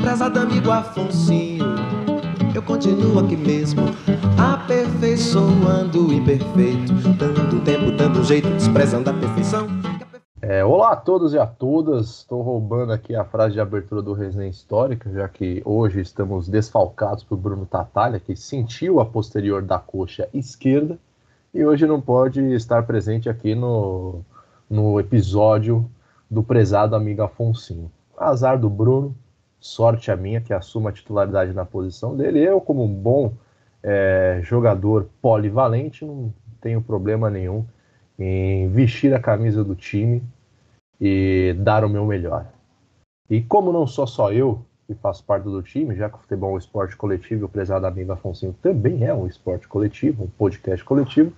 Prezado amigo Afonsinho, eu continuo aqui mesmo, aperfeiçoando o imperfeito, dando tempo, dando jeito, desprezando a perfeição. É, olá a todos e a todas, estou roubando aqui a frase de abertura do Resenha Histórica, já que hoje estamos desfalcados por Bruno Tatalha, que sentiu a posterior da coxa esquerda e hoje não pode estar presente aqui no, no episódio do prezado amigo Afonsinho. Azar do Bruno, sorte a minha que assuma a titularidade na posição dele. Eu, como um bom é, jogador polivalente, não tenho problema nenhum em vestir a camisa do time e dar o meu melhor. E como não sou só eu que faço parte do time, já que o futebol é um esporte coletivo, o prezado amigo Afonso também é um esporte coletivo, um podcast coletivo,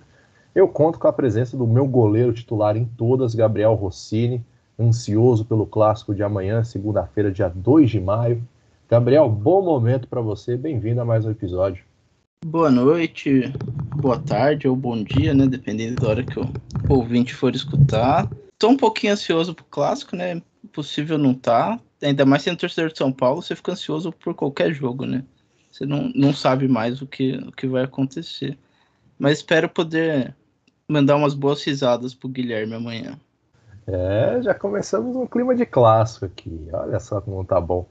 eu conto com a presença do meu goleiro titular em todas, Gabriel Rossini, ansioso pelo clássico de amanhã, segunda-feira, dia 2 de maio. Gabriel, bom momento para você, bem-vindo a mais um episódio. Boa noite, boa tarde ou bom dia, né? Dependendo da hora que o ouvinte for escutar. Tô um pouquinho ansioso pro clássico, né? Possível não tá. Ainda mais sendo torcedor de São Paulo, você fica ansioso por qualquer jogo, né? Você não, não sabe mais o que, o que vai acontecer. Mas espero poder mandar umas boas risadas pro Guilherme amanhã. É, já começamos um clima de clássico aqui. Olha só como tá bom.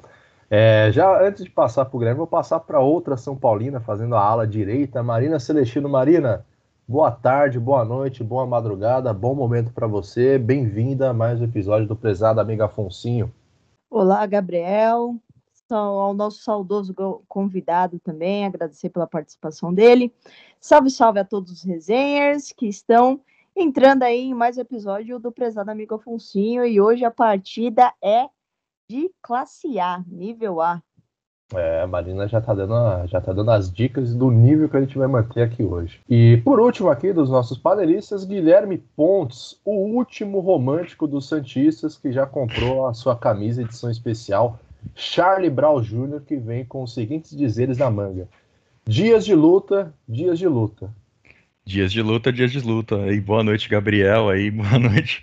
É, já antes de passar para o Guilherme, vou passar para outra São Paulina, fazendo a ala direita, Marina Celestino. Marina, boa tarde, boa noite, boa madrugada, bom momento para você. Bem-vinda a mais um episódio do Prezado Amigo Afonsinho. Olá, Gabriel. Ao nosso saudoso convidado também, agradecer pela participação dele. Salve, salve a todos os resenhers que estão entrando aí em mais um episódio do Prezado Amigo Afonsinho. E hoje a partida é de classe A, nível A. É, a Marina já tá, dando já tá dando as dicas do nível que a gente vai manter aqui hoje. E por último aqui dos nossos panelistas, Guilherme Pontes, o último romântico dos Santistas que já comprou a sua camisa edição especial Charlie Brown Jr., que vem com os seguintes dizeres na manga. Dias de luta, dias de luta. Dias de luta, dias de luta. E boa noite, Gabriel. Aí, boa noite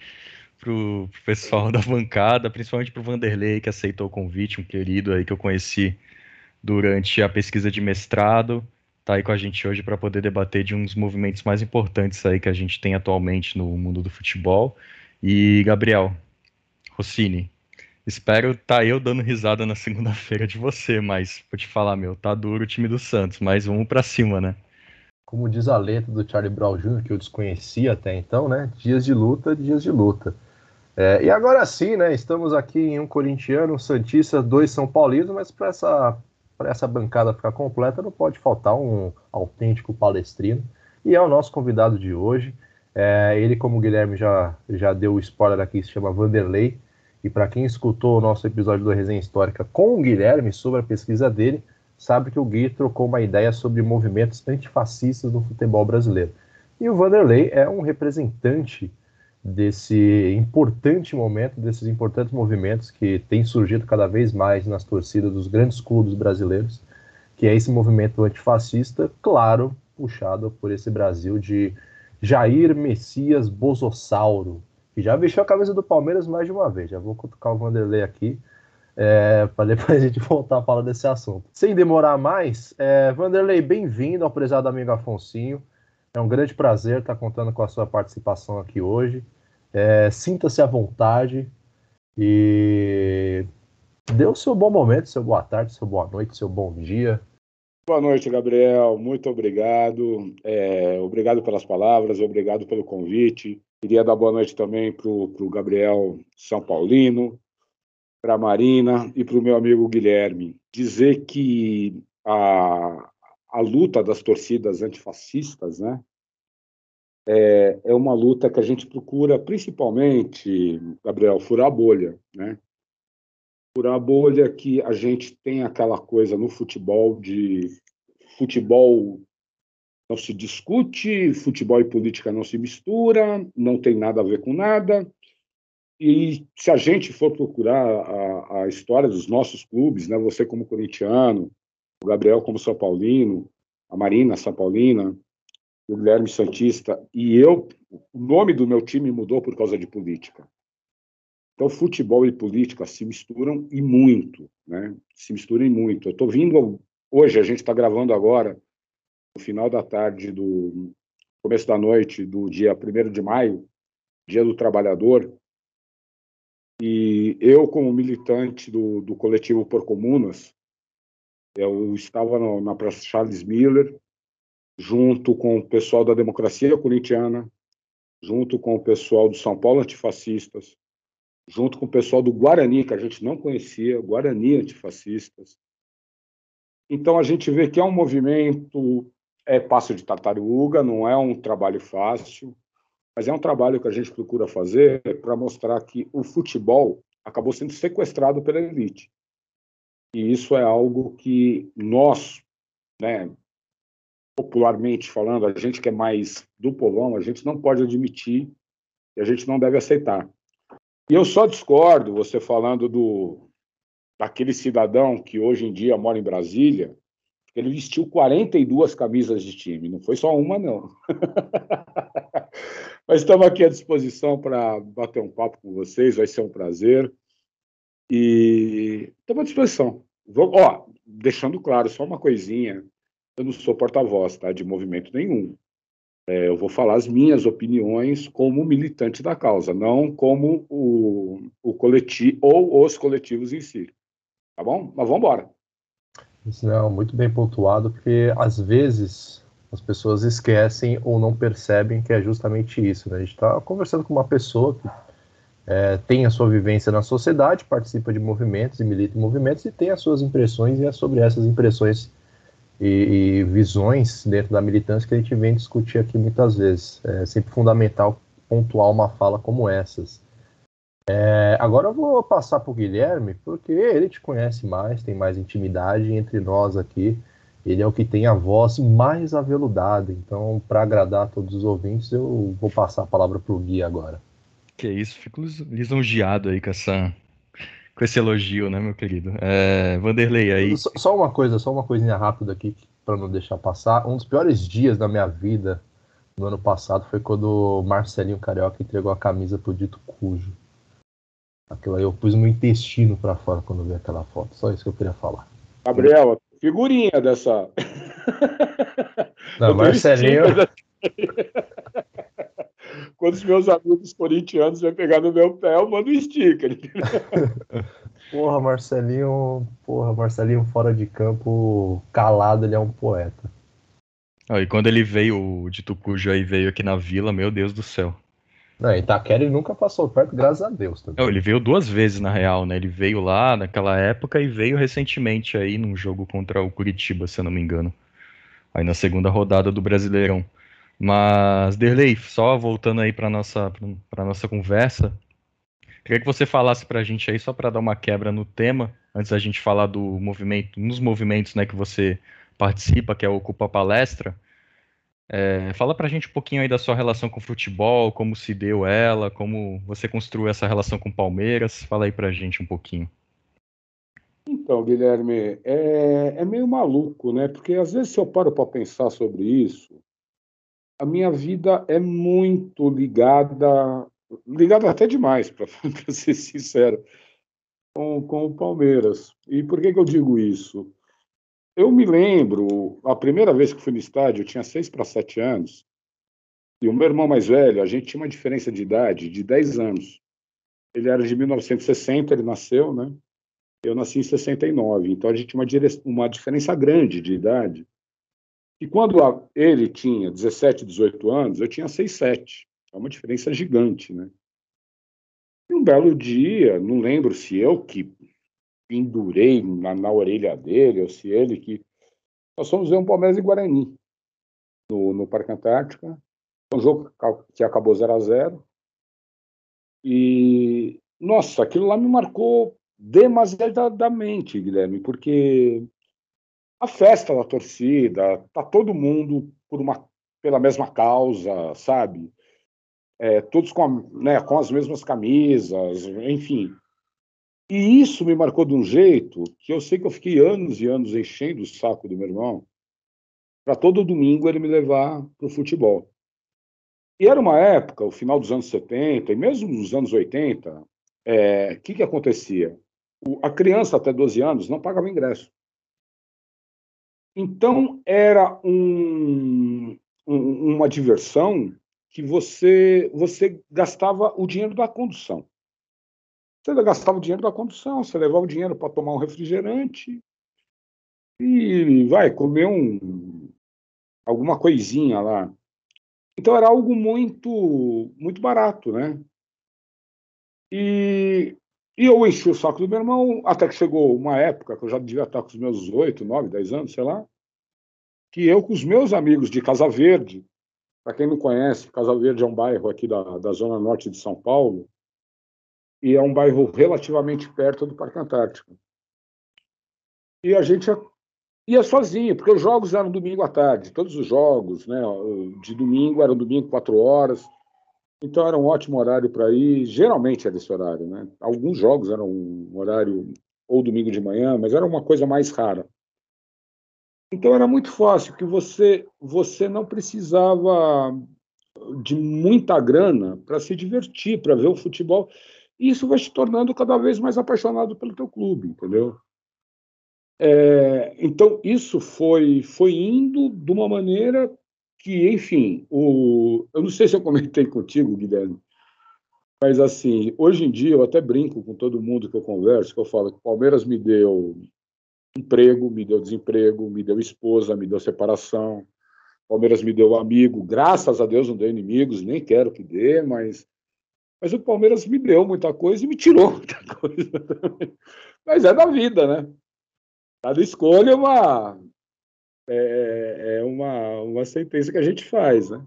pro, pro pessoal da bancada, principalmente pro Vanderlei, que aceitou o convite, um querido aí que eu conheci durante a pesquisa de mestrado. Tá aí com a gente hoje para poder debater de uns movimentos mais importantes aí que a gente tem atualmente no mundo do futebol. E, Gabriel, Rossini, Espero tá eu dando risada na segunda-feira de você, mas vou te falar, meu, tá duro o time do Santos, mas vamos para cima, né? Como diz a letra do Charlie Brown Jr., que eu desconhecia até então, né? Dias de luta, dias de luta. É, e agora sim, né? Estamos aqui em um corintiano, um Santista, dois São Paulinos, mas para essa, essa bancada ficar completa não pode faltar um autêntico palestrino. E é o nosso convidado de hoje. É, ele, como o Guilherme já, já deu o spoiler aqui, se chama Vanderlei. E para quem escutou o nosso episódio do Resenha Histórica com o Guilherme sobre a pesquisa dele, sabe que o Gui trocou uma ideia sobre movimentos antifascistas no futebol brasileiro. E o Vanderlei é um representante desse importante momento, desses importantes movimentos que tem surgido cada vez mais nas torcidas dos grandes clubes brasileiros, que é esse movimento antifascista, claro, puxado por esse Brasil de Jair Messias Bosossauro, que já vestiu a camisa do Palmeiras mais de uma vez. Já vou cutucar o Vanderlei aqui é, para depois a gente voltar a falar desse assunto. Sem demorar mais, é, Vanderlei, bem-vindo ao prezado amigo Afonsinho. É um grande prazer estar contando com a sua participação aqui hoje. É, Sinta-se à vontade e dê o seu bom momento, seu boa tarde, seu boa noite, seu bom dia. Boa noite, Gabriel. Muito obrigado. É, obrigado pelas palavras, obrigado pelo convite. Queria dar boa noite também para o Gabriel São Paulino, para a Marina e para o meu amigo Guilherme. Dizer que a, a luta das torcidas antifascistas né, é, é uma luta que a gente procura, principalmente, Gabriel, furar a bolha. Né? Furar a bolha que a gente tem aquela coisa no futebol de futebol não se discute, futebol e política não se mistura, não tem nada a ver com nada. E se a gente for procurar a, a história dos nossos clubes, né, você como corintiano, o Gabriel como São Paulino, a Marina São Paulina, o Guilherme Santista, e eu, o nome do meu time mudou por causa de política. Então, futebol e política se misturam e muito, né? Se misturam e muito. Eu estou vindo hoje, a gente está gravando agora, no final da tarde do começo da noite do dia 1 de maio, Dia do Trabalhador, e eu, como militante do, do coletivo Por Comunas, eu estava no, na Praça Charles Miller, junto com o pessoal da Democracia Corintiana, junto com o pessoal do São Paulo Antifascistas, junto com o pessoal do Guarani, que a gente não conhecia, Guarani Antifascistas. Então a gente vê que é um movimento, é passo de tartaruga, não é um trabalho fácil, mas é um trabalho que a gente procura fazer para mostrar que o futebol acabou sendo sequestrado pela elite. E isso é algo que nós, né, popularmente falando, a gente que é mais do povão, a gente não pode admitir e a gente não deve aceitar. E eu só discordo, você falando do daquele cidadão que hoje em dia mora em Brasília, ele vestiu 42 camisas de time, não foi só uma, não. Mas estamos aqui à disposição para bater um papo com vocês, vai ser um prazer. E estamos à disposição. Vou, ó, deixando claro, só uma coisinha, eu não sou porta-voz tá, de movimento nenhum. É, eu vou falar as minhas opiniões como militante da causa, não como o, o coletivo ou os coletivos em si. Tá bom? Mas vamos embora. Não, muito bem pontuado, porque às vezes as pessoas esquecem ou não percebem que é justamente isso. Né? A gente está conversando com uma pessoa que é, tem a sua vivência na sociedade, participa de movimentos e milita em movimentos e tem as suas impressões, e é sobre essas impressões e, e, visões dentro da militância que a gente vem discutir aqui muitas vezes. É sempre fundamental pontuar uma fala como essas. É, agora eu vou passar para o Guilherme, porque ele te conhece mais, tem mais intimidade entre nós aqui. Ele é o que tem a voz mais aveludada. Então, para agradar a todos os ouvintes, eu vou passar a palavra para o Gui agora. Que isso, fico lisonjeado aí com essa, com esse elogio, né, meu querido? É, Vanderlei, aí. Só, só, uma coisa, só uma coisinha rápida aqui para não deixar passar. Um dos piores dias da minha vida no ano passado foi quando o Marcelinho Carioca entregou a camisa pro Dito Cujo. Aquilo aí eu pus meu intestino para fora quando vi aquela foto. Só isso que eu queria falar. Gabriel, figurinha dessa. Não, Marcelinho. quando os meus amigos corintianos vêm pegar no meu pé, eu mando um sticker. porra, Marcelinho, porra, Marcelinho fora de campo, calado, ele é um poeta. Ah, e quando ele veio, de Tucujo aí veio aqui na vila, meu Deus do céu. Não, Itaquera ele nunca passou perto, graças a Deus. Também. Não, ele veio duas vezes, na real, né? Ele veio lá naquela época e veio recentemente aí num jogo contra o Curitiba, se eu não me engano. Aí na segunda rodada do Brasileirão. Mas, Derlei, só voltando aí para nossa para nossa conversa, queria que você falasse para a gente aí só para dar uma quebra no tema, antes da gente falar do movimento, nos movimentos, né, que você participa, que é o Ocupa Palestra. É, fala para a gente um pouquinho aí da sua relação com o futebol, como se deu ela, como você construiu essa relação com o Palmeiras. Fala aí para a gente um pouquinho. Então, Guilherme, é, é meio maluco, né? Porque às vezes se eu paro para pensar sobre isso, a minha vida é muito ligada, ligada até demais, para ser sincero, com, com o Palmeiras. E por que, que eu digo isso? Eu me lembro, a primeira vez que fui no estádio, eu tinha seis para sete anos, e o meu irmão mais velho, a gente tinha uma diferença de idade de 10 anos. Ele era de 1960, ele nasceu, né? Eu nasci em 69, então a gente tinha uma, uma diferença grande de idade. E quando ele tinha 17, 18 anos, eu tinha 6, 7. É uma diferença gigante, né? E um belo dia, não lembro se eu que pendurei na, na orelha dele ou se ele que. Nós fomos ver um Palmeiras e Guarani no, no Parque Antártica. Um jogo que acabou 0 a 0 E, nossa, aquilo lá me marcou demasiadamente, Guilherme, porque a festa da torcida, tá todo mundo por uma, pela mesma causa, sabe? É, todos com, a, né, com as mesmas camisas, enfim. E isso me marcou de um jeito que eu sei que eu fiquei anos e anos enchendo o saco do meu irmão para todo domingo ele me levar para o futebol. E era uma época, o final dos anos 70 e mesmo nos anos 80, é, que, que acontecia? O, a criança até 12 anos não pagava ingresso. Então, era um, um, uma diversão que você, você gastava o dinheiro da condução. Você gastava o dinheiro da condução, você levava o dinheiro para tomar um refrigerante e vai comer um, alguma coisinha lá. Então era algo muito muito barato, né? E, e eu enchi o saco do meu irmão, até que chegou uma época que eu já devia estar com os meus oito, nove, dez anos, sei lá, que eu com os meus amigos de Casa Verde, para quem não conhece, Casa Verde é um bairro aqui da, da zona norte de São Paulo, e é um bairro relativamente perto do Parque Antártico. E a gente ia sozinho, porque os jogos eram domingo à tarde, todos os jogos, né, de domingo eram domingo quatro horas, então era um ótimo horário para ir. Geralmente era esse horário, né? Alguns jogos eram um horário ou domingo de manhã, mas era uma coisa mais rara. Então era muito fácil, que você você não precisava de muita grana para se divertir, para ver o futebol. Isso vai te tornando cada vez mais apaixonado pelo teu clube, entendeu? É, então isso foi foi indo de uma maneira que, enfim, o, eu não sei se eu comentei contigo, Guilherme, mas assim, hoje em dia eu até brinco com todo mundo que eu converso, que eu falo que o Palmeiras me deu emprego, me deu desemprego, me deu esposa, me deu separação. Palmeiras me deu amigo, graças a Deus não deu inimigos, nem quero que dê, mas mas o Palmeiras me deu muita coisa e me tirou muita coisa. mas é da vida, né? Cada escolha é uma é, é uma, uma sentença que a gente faz, né?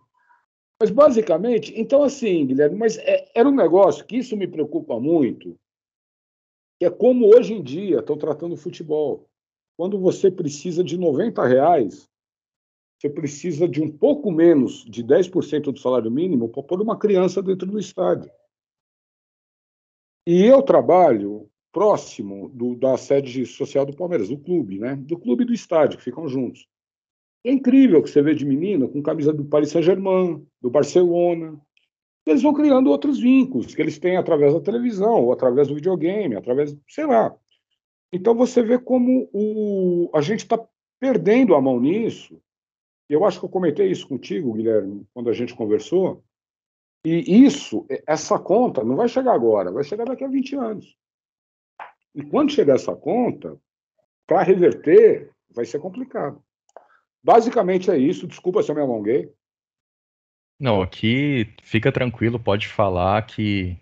Mas basicamente, então assim, Guilherme, mas é, era um negócio que isso me preocupa muito, que é como hoje em dia estão tratando o futebol. Quando você precisa de 90 reais, você precisa de um pouco menos de 10% do salário mínimo para pôr uma criança dentro do estádio. E eu trabalho próximo do, da sede social do Palmeiras, do clube, né? Do clube e do estádio, que ficam juntos. É incrível que você vê de menino com camisa do Paris Saint-Germain, do Barcelona. Eles vão criando outros vínculos que eles têm através da televisão, ou através do videogame, através, sei lá. Então você vê como o, a gente está perdendo a mão nisso. Eu acho que eu comentei isso contigo, Guilherme, quando a gente conversou. E isso, essa conta, não vai chegar agora, vai chegar daqui a 20 anos. E quando chegar essa conta, para reverter, vai ser complicado. Basicamente é isso. Desculpa se eu me alonguei. Não, aqui fica tranquilo, pode falar que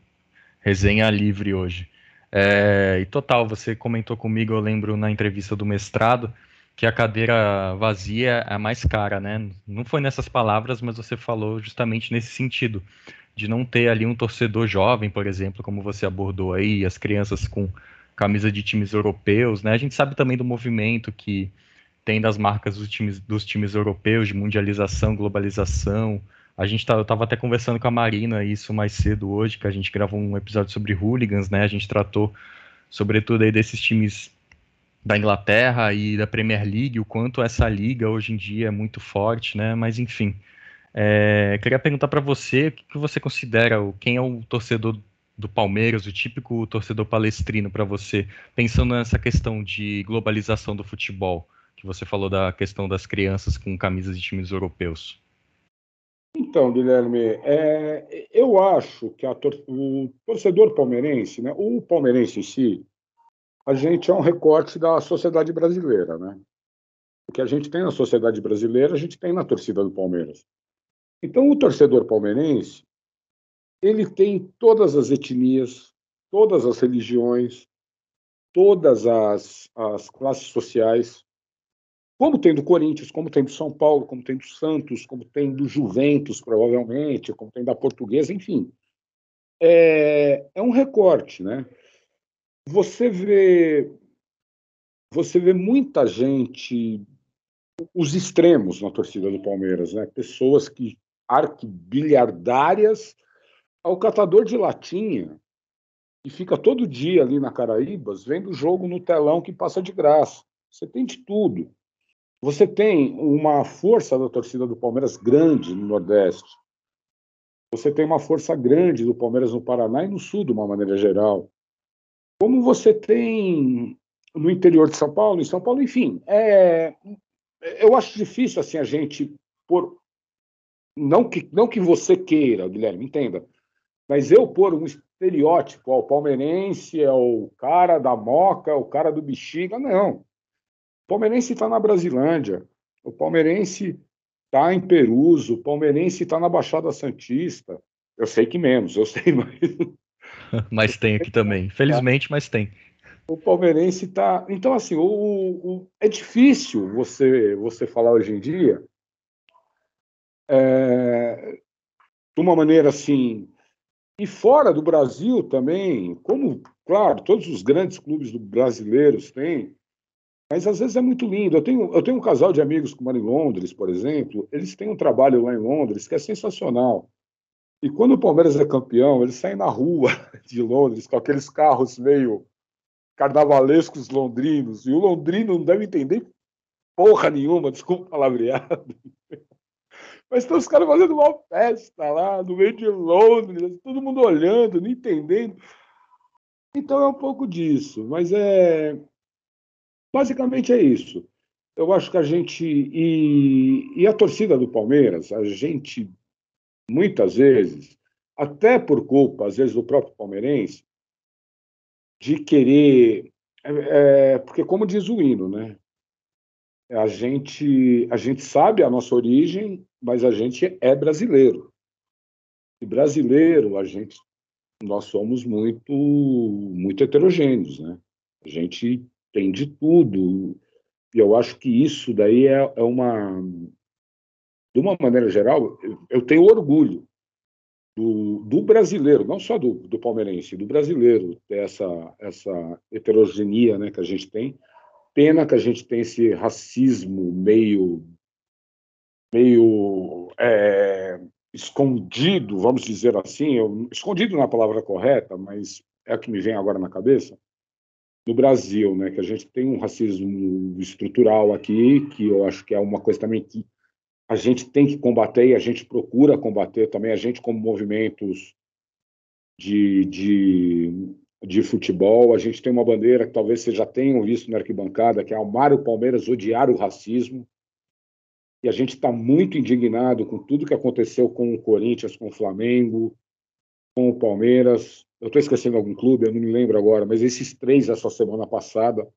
resenha livre hoje. É, e total, você comentou comigo, eu lembro na entrevista do mestrado, que a cadeira vazia é a mais cara, né? Não foi nessas palavras, mas você falou justamente nesse sentido, de não ter ali um torcedor jovem, por exemplo, como você abordou aí, as crianças com camisa de times europeus, né? A gente sabe também do movimento que tem das marcas dos times, dos times europeus de mundialização, globalização. A gente tá, eu estava até conversando com a Marina isso mais cedo hoje, que a gente gravou um episódio sobre hooligans, né? A gente tratou sobretudo aí desses times da Inglaterra e da Premier League, o quanto essa liga hoje em dia é muito forte, né? Mas enfim, é, queria perguntar para você o que você considera, quem é o torcedor do Palmeiras, o típico torcedor palestrino para você, pensando nessa questão de globalização do futebol, que você falou da questão das crianças com camisas de times europeus? Então, Guilherme, é, eu acho que tor o torcedor palmeirense, né, o palmeirense em si, a gente é um recorte da sociedade brasileira, né? O que a gente tem na sociedade brasileira, a gente tem na torcida do Palmeiras. Então, o torcedor palmeirense, ele tem todas as etnias, todas as religiões, todas as, as classes sociais, como tem do Corinthians, como tem do São Paulo, como tem do Santos, como tem do Juventus, provavelmente, como tem da Portuguesa, enfim. É, é um recorte, né? Você vê, você vê muita gente, os extremos na torcida do Palmeiras, né? Pessoas que arquibilhardárias ao catador de latinha, e fica todo dia ali na Caraíbas vendo o jogo no telão que passa de graça. Você tem de tudo. Você tem uma força da torcida do Palmeiras grande no Nordeste. você tem uma força grande do Palmeiras no Paraná e no Sul, de uma maneira geral. Como você tem no interior de São Paulo, em São Paulo, enfim, é, eu acho difícil assim a gente por não que não que você queira, Guilherme, entenda, mas eu pôr um estereótipo, ó, o palmeirense é o cara da moca, o cara do bexiga, não. O palmeirense está na Brasilândia, o palmeirense está em Peruso, o palmeirense está na Baixada Santista. Eu sei que menos, eu sei mais. Mas tem aqui também, felizmente, mas tem. O palmeirense está. Então, assim, o, o, é difícil você, você falar hoje em dia é, de uma maneira assim. E fora do Brasil também, como, claro, todos os grandes clubes brasileiros têm, mas às vezes é muito lindo. Eu tenho, eu tenho um casal de amigos que moram em Londres, por exemplo, eles têm um trabalho lá em Londres que é sensacional. E quando o Palmeiras é campeão, eles saem na rua de Londres com aqueles carros meio carnavalescos londrinos, e o londrino não deve entender porra nenhuma, desculpa o palavreado. Mas estão os caras fazendo uma festa lá, no meio de Londres, todo mundo olhando, não entendendo. Então é um pouco disso, mas é. Basicamente é isso. Eu acho que a gente. E, e a torcida do Palmeiras, a gente, muitas vezes, até por culpa, às vezes, do próprio palmeirense, de querer. É, é, porque, como diz o hino, né? A gente, a gente sabe a nossa origem, mas a gente é brasileiro. E brasileiro, a gente, nós somos muito, muito heterogêneos, né? A gente tem de tudo. E eu acho que isso daí é, é uma, de uma maneira geral, eu tenho orgulho do, do, brasileiro, não só do, do palmeirense, do brasileiro, essa, essa heterogeneia né, que a gente tem. Pena que a gente tem esse racismo meio, meio é, escondido, vamos dizer assim, eu, escondido não é a palavra correta, mas é a que me vem agora na cabeça, no Brasil, né, que a gente tem um racismo estrutural aqui, que eu acho que é uma coisa também que a gente tem que combater e a gente procura combater também, a gente como movimentos de, de, de futebol, a gente tem uma bandeira que talvez vocês já tenham visto na arquibancada, que é amar o Palmeiras, odiar o racismo, e a gente está muito indignado com tudo que aconteceu com o Corinthians, com o Flamengo, com o Palmeiras, eu estou esquecendo algum clube, eu não me lembro agora, mas esses três essa semana passada,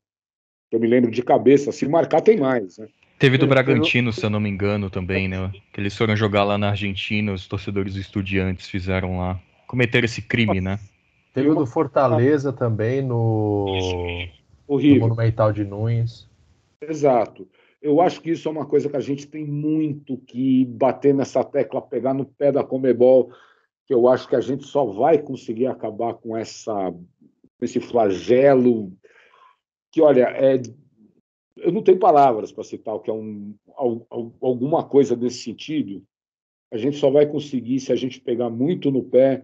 eu me lembro de cabeça, se marcar tem mais, né? Teve do Bragantino, se eu não me engano, também, né? Que eles foram jogar lá na Argentina, os torcedores estudiantes fizeram lá. Cometeram esse crime, né? Teve o do Fortaleza também no, Horrível. no Monumental de Nunes. Exato. Eu acho que isso é uma coisa que a gente tem muito que bater nessa tecla, pegar no pé da Comebol, que eu acho que a gente só vai conseguir acabar com essa esse flagelo que, olha, é eu não tenho palavras para citar o que é um, alguma coisa desse sentido. A gente só vai conseguir se a gente pegar muito no pé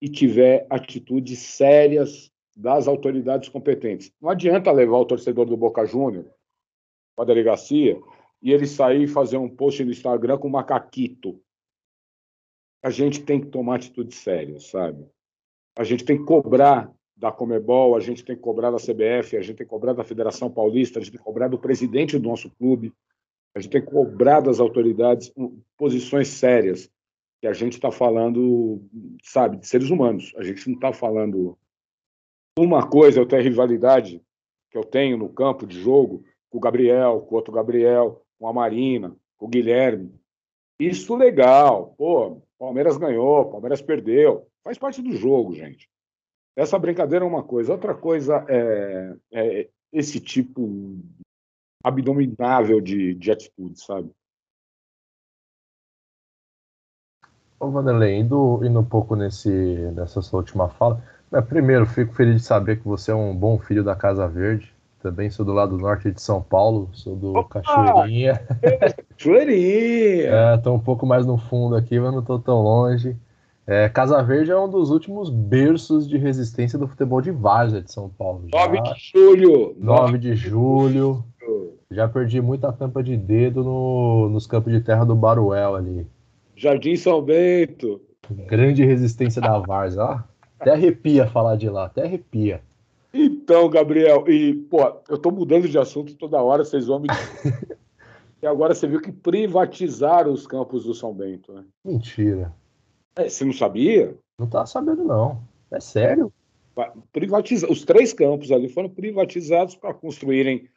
e tiver atitudes sérias das autoridades competentes. Não adianta levar o torcedor do Boca Júnior para a delegacia e ele sair e fazer um post no Instagram com macaquito. A gente tem que tomar atitudes sérias, sabe? A gente tem que cobrar da Comebol, a gente tem que cobrar da CBF, a gente tem que cobrar da Federação Paulista, a gente tem que cobrar do presidente do nosso clube, a gente tem que cobrar das autoridades posições sérias, que a gente está falando, sabe, de seres humanos. A gente não está falando. Uma coisa tenho a rivalidade que eu tenho no campo de jogo com o Gabriel, com o outro Gabriel, com a Marina, com o Guilherme. Isso legal. Pô, Palmeiras ganhou, Palmeiras perdeu. Faz parte do jogo, gente. Essa brincadeira é uma coisa. Outra coisa é, é esse tipo abdominável de, de atitude, sabe? Ô, Vanderlei, indo, indo um pouco nesse, nessa sua última fala, né, primeiro, fico feliz de saber que você é um bom filho da Casa Verde. Também sou do lado norte de São Paulo, sou do Opa! Cachoeirinha. Cachoeirinha! é, tô um pouco mais no fundo aqui, mas não tô tão longe. É, Casa Verde é um dos últimos berços de resistência do futebol de várzea de São Paulo. Já, 9 de julho. 9 de julho. Já perdi muita tampa de dedo no, nos campos de terra do Baruel ali. Jardim São Bento. Grande resistência da Varsa, ó. Até arrepia falar de lá, até arrepia. Então, Gabriel, e, pô, eu tô mudando de assunto toda hora, vocês vão me. e agora você viu que privatizaram os campos do São Bento, né? Mentira. É, você não sabia? Não tava sabendo, não. É sério? Privatiza... Os três campos ali foram privatizados para construírem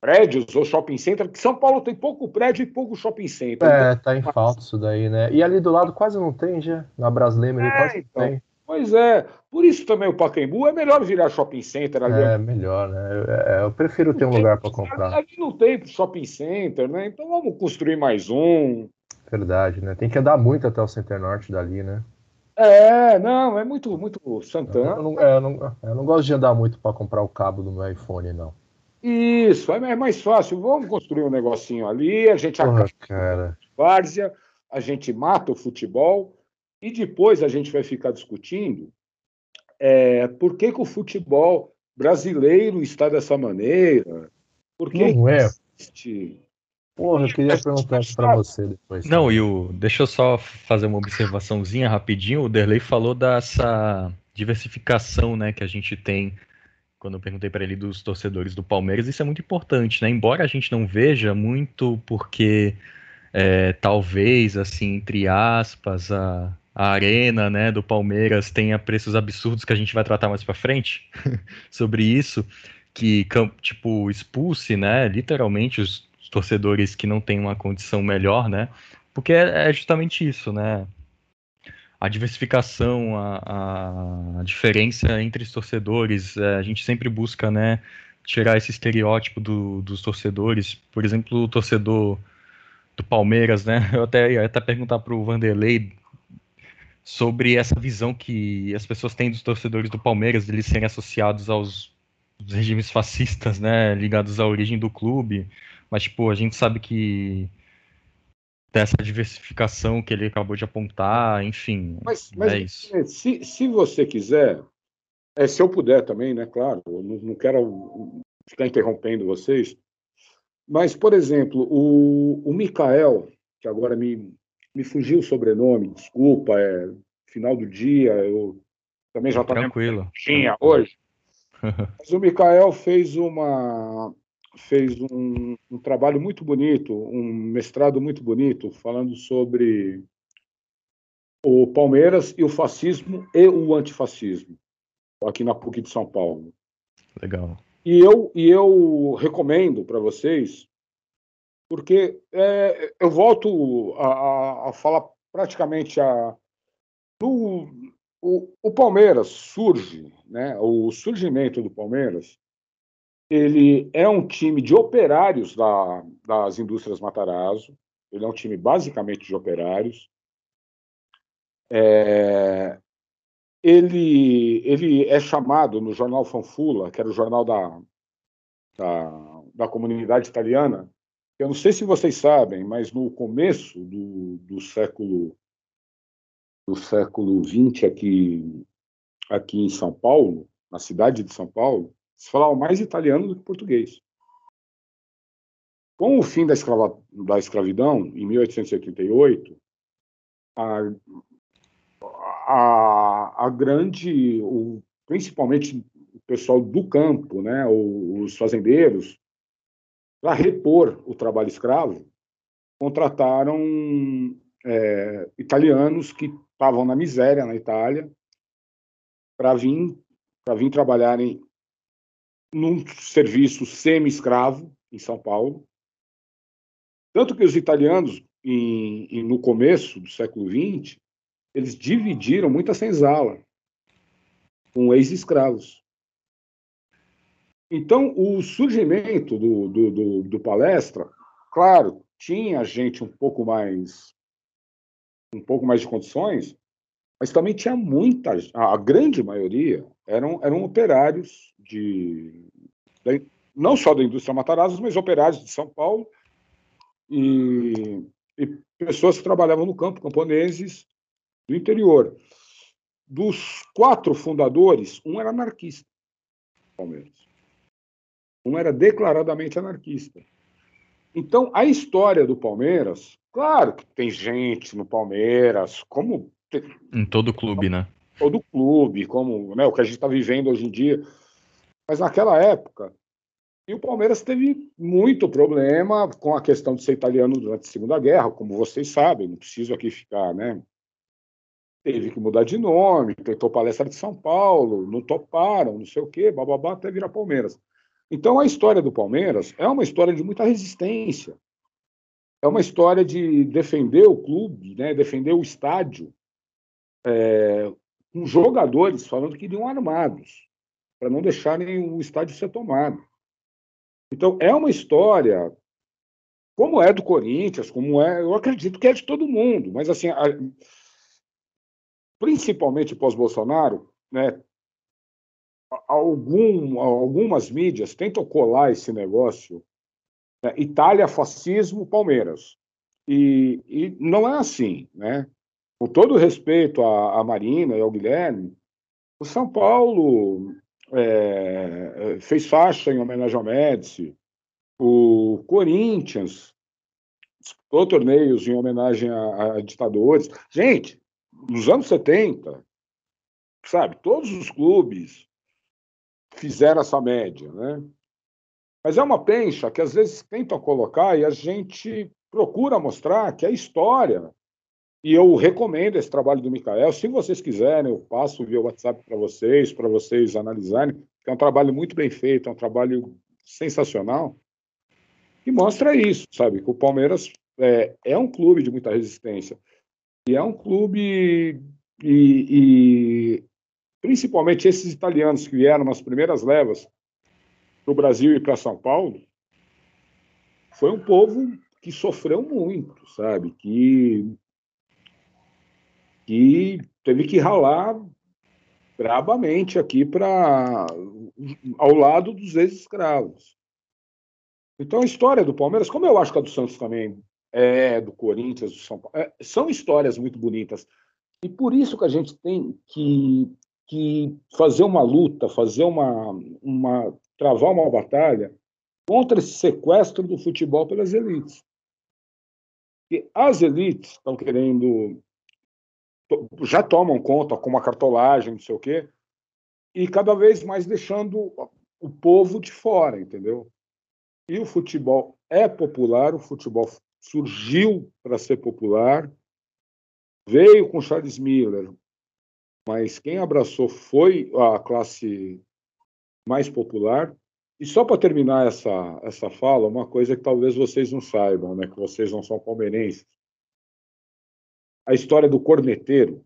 prédios ou shopping center, que São Paulo tem pouco prédio e pouco shopping center. É, tá em falta isso daí, né? E ali do lado quase não tem já. Na Brasileira ali É, quase então. não tem. Pois é, por isso também o Pacaembu é melhor virar shopping center ali. É melhor, né? É, é, eu prefiro ter um lugar para comprar. Ali não tem shopping center, né? Então vamos construir mais um. Verdade, né? Tem que andar muito até o Center Norte dali, né? É, não, é muito, muito Eu Santana. não, é, eu não, eu não gosto de andar muito para comprar o cabo do meu iPhone, não. Isso, é é mais fácil. Vamos construir um negocinho ali, a gente Porra, acaba várzea, a gente mata o futebol e depois a gente vai ficar discutindo é, por que, que o futebol brasileiro está dessa maneira, por que Não é. existe Porra, eu queria perguntar isso pra você depois. Não, e o, deixa eu só fazer uma observaçãozinha rapidinho. O Derlei falou dessa diversificação, né, que a gente tem quando eu perguntei para ele dos torcedores do Palmeiras. Isso é muito importante, né? Embora a gente não veja muito, porque é, talvez, assim, entre aspas, a, a arena, né, do Palmeiras tenha preços absurdos que a gente vai tratar mais para frente sobre isso, que tipo expulse, né, literalmente os torcedores que não têm uma condição melhor, né? Porque é, é justamente isso, né? A diversificação, a, a diferença entre os torcedores, é, a gente sempre busca, né, tirar esse estereótipo do- dos torcedores. Por exemplo, o torcedor do Palmeiras, né? Eu até ia até perguntar para o Vanderlei sobre essa visão que as pessoas têm dos torcedores do Palmeiras, eles serem associados aos regimes fascistas, né, ligados à origem do clube. Mas, tipo, a gente sabe que dessa diversificação que ele acabou de apontar, enfim, Mas, mas é isso. é, se, se você quiser, é, se eu puder também, né? Claro, não, não quero ficar interrompendo vocês. Mas, por exemplo, o, o Mikael, que agora me, me fugiu o sobrenome, desculpa, é final do dia, eu também já estou Tranquilo. tinha hoje. Mas o Mikael fez uma fez um, um trabalho muito bonito, um mestrado muito bonito, falando sobre o Palmeiras e o fascismo e o antifascismo, aqui na PUC de São Paulo. Legal. E eu, e eu recomendo para vocês, porque é, eu volto a, a- falar praticamente a. no- o, o Palmeiras surge, né? O surgimento do Palmeiras, ele é um time de operários da, das indústrias Matarazzo. Ele é um time basicamente de operários. É, ele, ele é chamado no jornal Fanfula, que era o jornal da, da, da comunidade italiana. Eu não sei se vocês sabem, mas no começo do, do século do século XX aqui aqui em São Paulo, na cidade de São Paulo, se falava mais italiano do que português. Com o fim da, escrava, da escravidão, em 1888, a, a, a grande, o, principalmente o pessoal do campo, né, os fazendeiros, para repor o trabalho escravo, contrataram é, italianos que estavam na miséria na Itália para vir para vir trabalharem num serviço semi-escravo em São Paulo. Tanto que os italianos, em, em, no começo do século XX, eles dividiram muita senzala com ex-escravos. Então, o surgimento do, do, do, do palestra, claro, tinha gente um pouco mais um pouco mais de condições, mas também tinha muita, a grande maioria eram, eram operários de, da, não só da indústria Matarazzo, mas operários de São Paulo e, e pessoas que trabalhavam no campo, camponeses do interior. Dos quatro fundadores, um era anarquista, Palmeiras. Um era declaradamente anarquista. Então, a história do Palmeiras, claro que tem gente no Palmeiras, como Em todo clube, né? Todo clube, como né, o que a gente está vivendo hoje em dia. Mas naquela época, e o Palmeiras teve muito problema com a questão de ser italiano durante a Segunda Guerra, como vocês sabem, não preciso aqui ficar, né? Teve que mudar de nome, tentou palestra de São Paulo, não toparam, não sei o quê, bababá, até virar Palmeiras. Então a história do Palmeiras é uma história de muita resistência. É uma história de defender o clube, né? defender o estádio, é, com jogadores falando que iriam armados, para não deixarem o estádio ser tomado. Então, é uma história, como é do Corinthians, como é, eu acredito que é de todo mundo, mas assim, a, principalmente pós-Bolsonaro, né, algum, algumas mídias tentam colar esse negócio, né, Itália, fascismo, Palmeiras. E, e, não é assim, né? Com todo respeito à, à Marina e ao Guilherme, o São Paulo é, fez faixa em homenagem ao Médici, o Corinthians disputou torneios em homenagem a, a ditadores. Gente, nos anos 70, sabe, todos os clubes fizeram essa média, né? Mas é uma pencha que às vezes tentam colocar e a gente procura mostrar que é história e eu recomendo esse trabalho do Micael. Se vocês quiserem, eu passo via WhatsApp para vocês, para vocês analisarem. É um trabalho muito bem feito, é um trabalho sensacional. E mostra isso, sabe? Que o Palmeiras é, é um clube de muita resistência. E é um clube. E, e principalmente esses italianos que vieram nas primeiras levas para o Brasil e para São Paulo, foi um povo que sofreu muito, sabe? Que que teve que ralar brabamente aqui para ao lado dos ex-escravos. Então a história do Palmeiras, como eu acho que a do Santos também é, do Corinthians, do São Paulo, é, são histórias muito bonitas. E por isso que a gente tem que, que fazer uma luta, fazer uma, uma travar uma batalha contra esse sequestro do futebol pelas elites. E as elites estão querendo já tomam conta com uma cartolagem, não sei o quê, e cada vez mais deixando o povo de fora, entendeu? E o futebol é popular, o futebol surgiu para ser popular, veio com Charles Miller, mas quem abraçou foi a classe mais popular. E só para terminar essa, essa fala, uma coisa que talvez vocês não saibam, né, que vocês não são palmeirenses a história do corneteiro.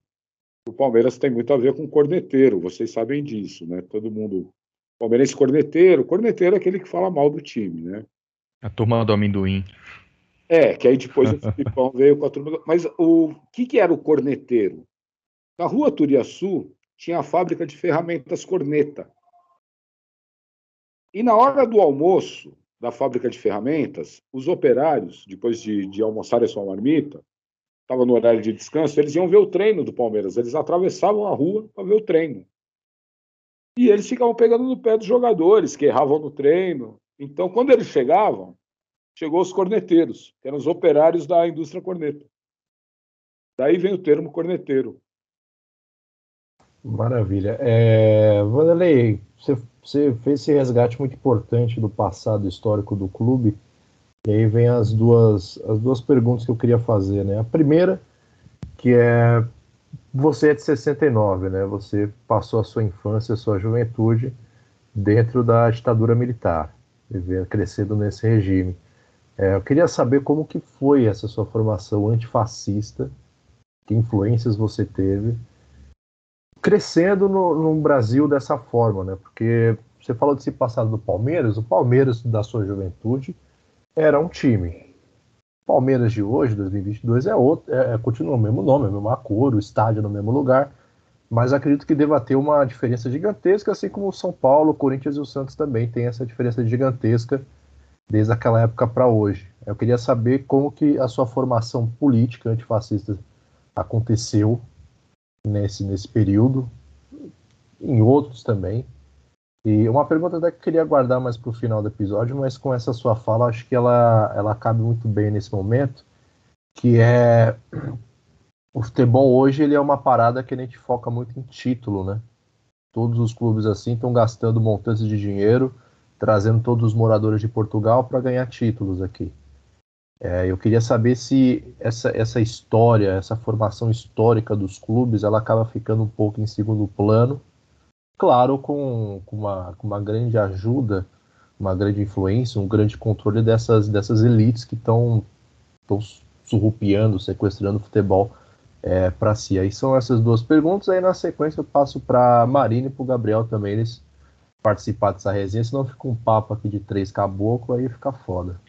O Palmeiras tem muito a ver com corneteiro, vocês sabem disso, né? Todo mundo. Palmeirense corneteiro, corneteiro é aquele que fala mal do time, né? A turma do amendoim. É, que aí depois o Filipão veio com a turma. Do... Mas o que, que era o corneteiro? Na rua Turiaçu tinha a fábrica de ferramentas corneta. E na hora do almoço da fábrica de ferramentas, os operários, depois de, de almoçar a sua marmita, estava no horário de descanso, eles iam ver o treino do Palmeiras. Eles atravessavam a rua para ver o treino. E eles ficavam pegando no pé dos jogadores, que erravam no treino. Então, quando eles chegavam, chegou os corneteiros, que eram os operários da indústria corneta. Daí vem o termo corneteiro. Maravilha. É, Vanderlei, você, você fez esse resgate muito importante do passado histórico do clube. E aí vem as duas, as duas perguntas que eu queria fazer, né? A primeira, que é você é de 69, né? Você passou a sua infância, a sua juventude dentro da ditadura militar, vivendo, crescendo nesse regime. É, eu queria saber como que foi essa sua formação antifascista, que influências você teve, crescendo no, no Brasil dessa forma, né? Porque você falou desse passado do Palmeiras, o Palmeiras da sua juventude era um time. Palmeiras de hoje, 2022, é outro, é, é, continua o mesmo nome, a mesma cor, o estádio no mesmo lugar, mas acredito que deva ter uma diferença gigantesca, assim como o São Paulo, o Corinthians e o Santos também tem essa diferença gigantesca desde aquela época para hoje. Eu queria saber como que a sua formação política antifascista aconteceu nesse, nesse período, em outros também, e uma pergunta até que eu queria guardar mais para o final do episódio, mas com essa sua fala, acho que ela, ela cabe muito bem nesse momento, que é o futebol hoje ele é uma parada que a gente foca muito em título, né? Todos os clubes assim estão gastando montantes de dinheiro, trazendo todos os moradores de Portugal para ganhar títulos aqui. É, eu queria saber se essa, essa história, essa formação histórica dos clubes, ela acaba ficando um pouco em segundo plano, claro, com, com, uma, com uma grande ajuda, uma grande influência, um grande controle dessas, dessas elites que estão surrupiando, sequestrando o futebol é, para si. Aí são essas duas perguntas, aí na sequência eu passo para Marina e para o Gabriel também, eles participar dessa resenha, senão fica um papo aqui de três caboclos, aí fica foda.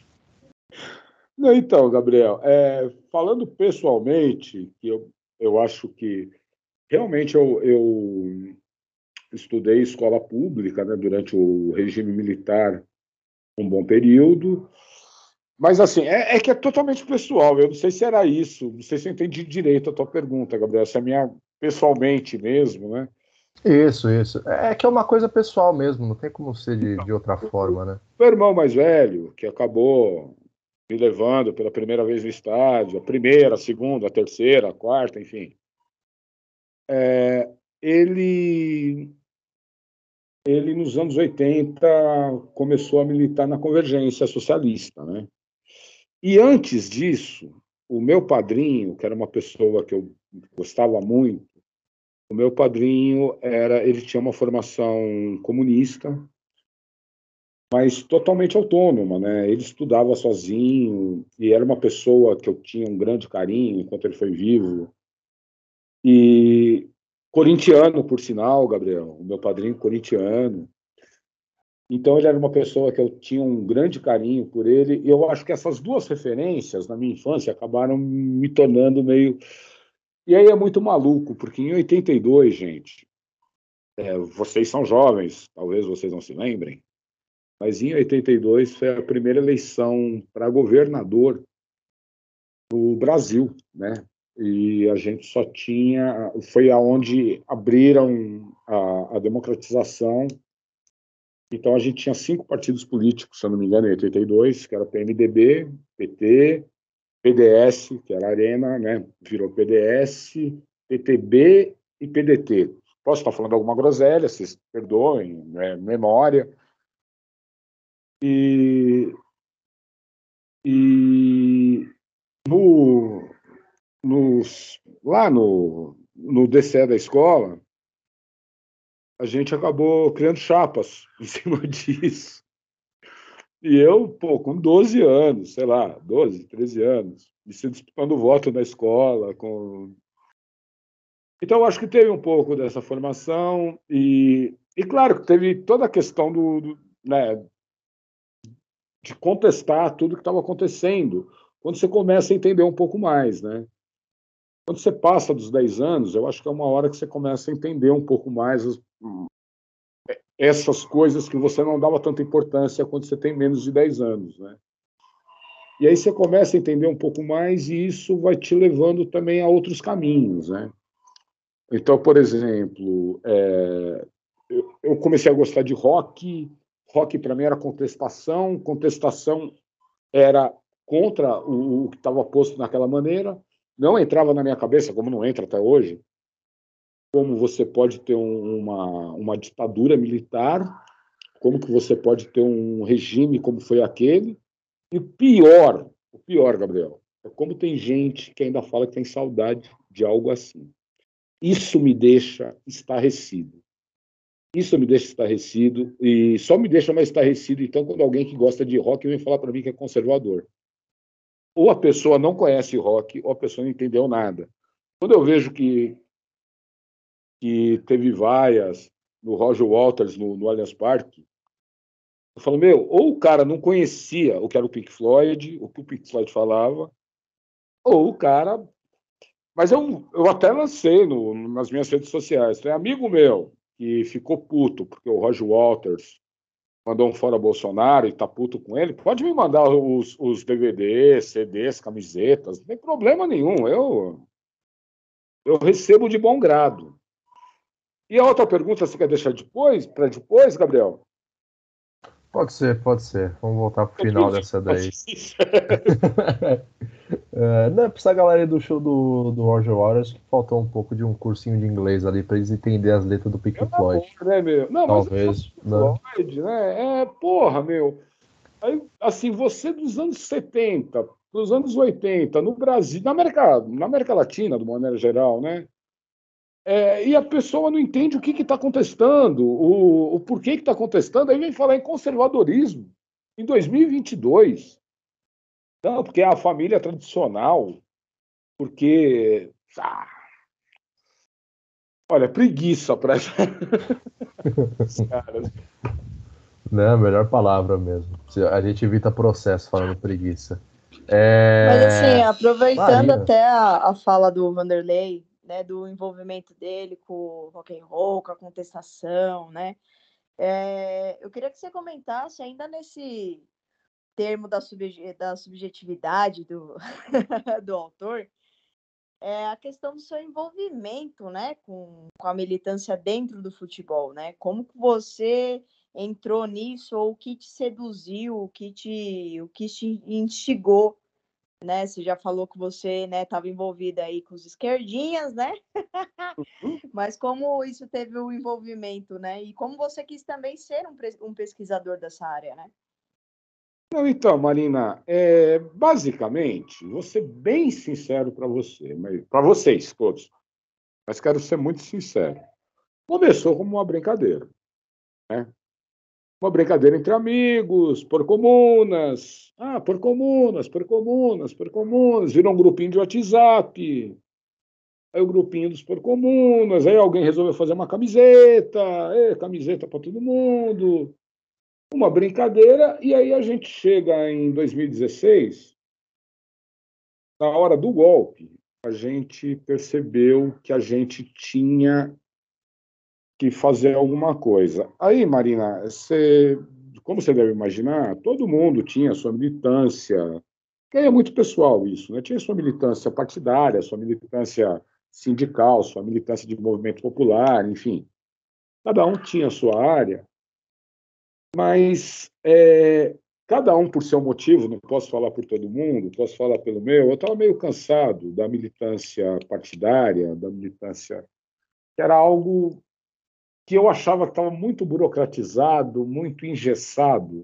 Então, Gabriel, é, falando pessoalmente, eu, eu acho que realmente eu, eu estudei escola pública né, durante o regime militar um bom período, mas assim, é, é, que é totalmente pessoal, eu não sei se era isso, não sei se eu entendi direito a tua pergunta, Gabriel, se é minha pessoalmente mesmo, né? Isso, isso. É que é uma coisa pessoal mesmo, não tem como ser de, de outra forma, né? O irmão mais velho, que acabou me levando pela primeira vez no estádio, a primeira, a segunda, a terceira, a quarta, enfim. É, ele, ele, nos anos 80, começou a militar na convergência socialista. Né? E antes disso, o meu padrinho, que era uma pessoa que eu gostava muito, o meu padrinho era, ele tinha uma formação comunista, mas totalmente autônoma, né? Ele estudava sozinho e era uma pessoa que eu tinha um grande carinho enquanto ele foi vivo. E corintiano, por sinal, Gabriel, o meu padrinho corintiano. Então ele era uma pessoa que eu tinha um grande carinho por ele. E eu acho que essas duas referências na minha infância acabaram me tornando meio e aí é muito maluco, porque em 82, gente, é, vocês são jovens, talvez vocês não se lembrem, mas em 82 foi a primeira eleição para governador do Brasil, né? E a gente só tinha, foi aonde abriram a, a democratização. Então a gente tinha cinco partidos políticos, se eu não me engano, em 82, que era PMDB, PT, PDS, que era Arena, né? Virou PDS, PTB e PDT. Posso estar falando alguma groselha, vocês perdoem, né? memória. E, e no, nos, lá no, no DCE da escola, a gente acabou criando chapas em cima disso. E eu, pô, com 12 anos, sei lá, 12, 13 anos, e se disputando voto na escola, com... Então, acho que teve um pouco dessa formação, e, e claro teve toda a questão do, do né, de contestar tudo que estava acontecendo, quando você começa a entender um pouco mais, né? Quando você passa dos 10 anos, eu acho que é uma hora que você começa a entender um pouco mais as, essas coisas que você não dava tanta importância quando você tem menos de 10 anos, né? E aí você começa a entender um pouco mais e isso vai te levando também a outros caminhos, né? Então, por exemplo, é, eu, eu comecei a gostar de rock, rock para mim era contestação, contestação era contra o, o que estava posto naquela maneira, não entrava na minha cabeça, como não entra até hoje, como você pode ter um, uma, uma ditadura militar, como que você pode ter um regime como foi aquele, e pior, o pior, Gabriel, é como tem gente que ainda fala que tem saudade de algo assim. Isso me deixa estarrecido. Isso me deixa estarrecido e só me deixa mais estarrecido então quando alguém que gosta de rock vem falar para mim que é conservador. Ou a pessoa não conhece rock, ou a pessoa não entendeu nada. Quando eu vejo que que teve vaias no Roger Walters no, no Allianz Parque, eu falo, meu, ou o cara não conhecia o que era o Pink Floyd, o que o Pink Floyd falava, ou o cara. Mas eu, eu até lancei no, nas minhas redes sociais. Tem amigo meu que ficou puto porque o Roger Walters mandou um fora Bolsonaro e tá puto com ele, pode me mandar os, os DVDs, CDs, camisetas, não tem problema nenhum. Eu, eu recebo de bom grado. E a outra pergunta você quer deixar depois, para depois, Gabriel? Pode ser, pode ser. Vamos voltar para o final dessa daí. É, não, pra essa galera do show do, do Roger Waters que faltou um pouco de um cursinho de inglês ali pra eles entenderem as letras do Pink É Floyd. amor, né, meu? Não, Talvez. mas o Floyd, né? É, porra, meu. Aí, assim, você dos anos 70 dos anos 80, no Brasil, na América, na América Latina, de uma maneira geral, né? É, e a pessoa não entende o que está contestando, o, o porquê que está contestando, aí vem falar em conservadorismo em 2022. Não, porque é a família tradicional, porque. Ah, olha, preguiça para esses caras. Não, a melhor palavra mesmo. A gente evita processo falando preguiça. É... Mas assim, aproveitando Marina. até a, a, fala do Vanderlei, né, do envolvimento dele com o rock and roll, com a contestação, né? É, eu queria que você comentasse ainda nesse termo da, subje da subjetividade do, do autor, é a questão do seu envolvimento, né, com, com a militância dentro do futebol, né? Como que você entrou nisso ou o que te seduziu, o que te, o que te instigou, né? Você já falou que você, né, estava envolvida aí com os esquerdinhas, né? Uhum. Mas como isso teve o um envolvimento, né? E como você quis também ser um, um pesquisador dessa área, né? Não, então, Marina, é, basicamente, vou ser bem sincero para você, para vocês todos, mas quero ser muito sincero. Começou como uma brincadeira, né? uma brincadeira entre amigos, por comunas. Ah, por comunas, por comunas, por comunas. Virou um grupinho de WhatsApp. Aí o grupinho dos por comunas. Aí alguém resolveu fazer uma camiseta. É, camiseta para todo mundo. Uma brincadeira. E aí a gente chega em 2016. Na hora do golpe, a gente percebeu que a gente tinha que fazer alguma coisa. Aí, Marina, você, como você deve imaginar, todo mundo tinha sua militância, que é muito pessoal isso, né? Tinha sua militância partidária, sua militância sindical, sua militância de movimento popular, enfim. Cada um tinha sua área, mas é, cada um por seu motivo, não posso falar por todo mundo, posso falar pelo meu, eu estava meio cansado da militância partidária, da militância que era algo que eu achava que estava muito burocratizado, muito engessado.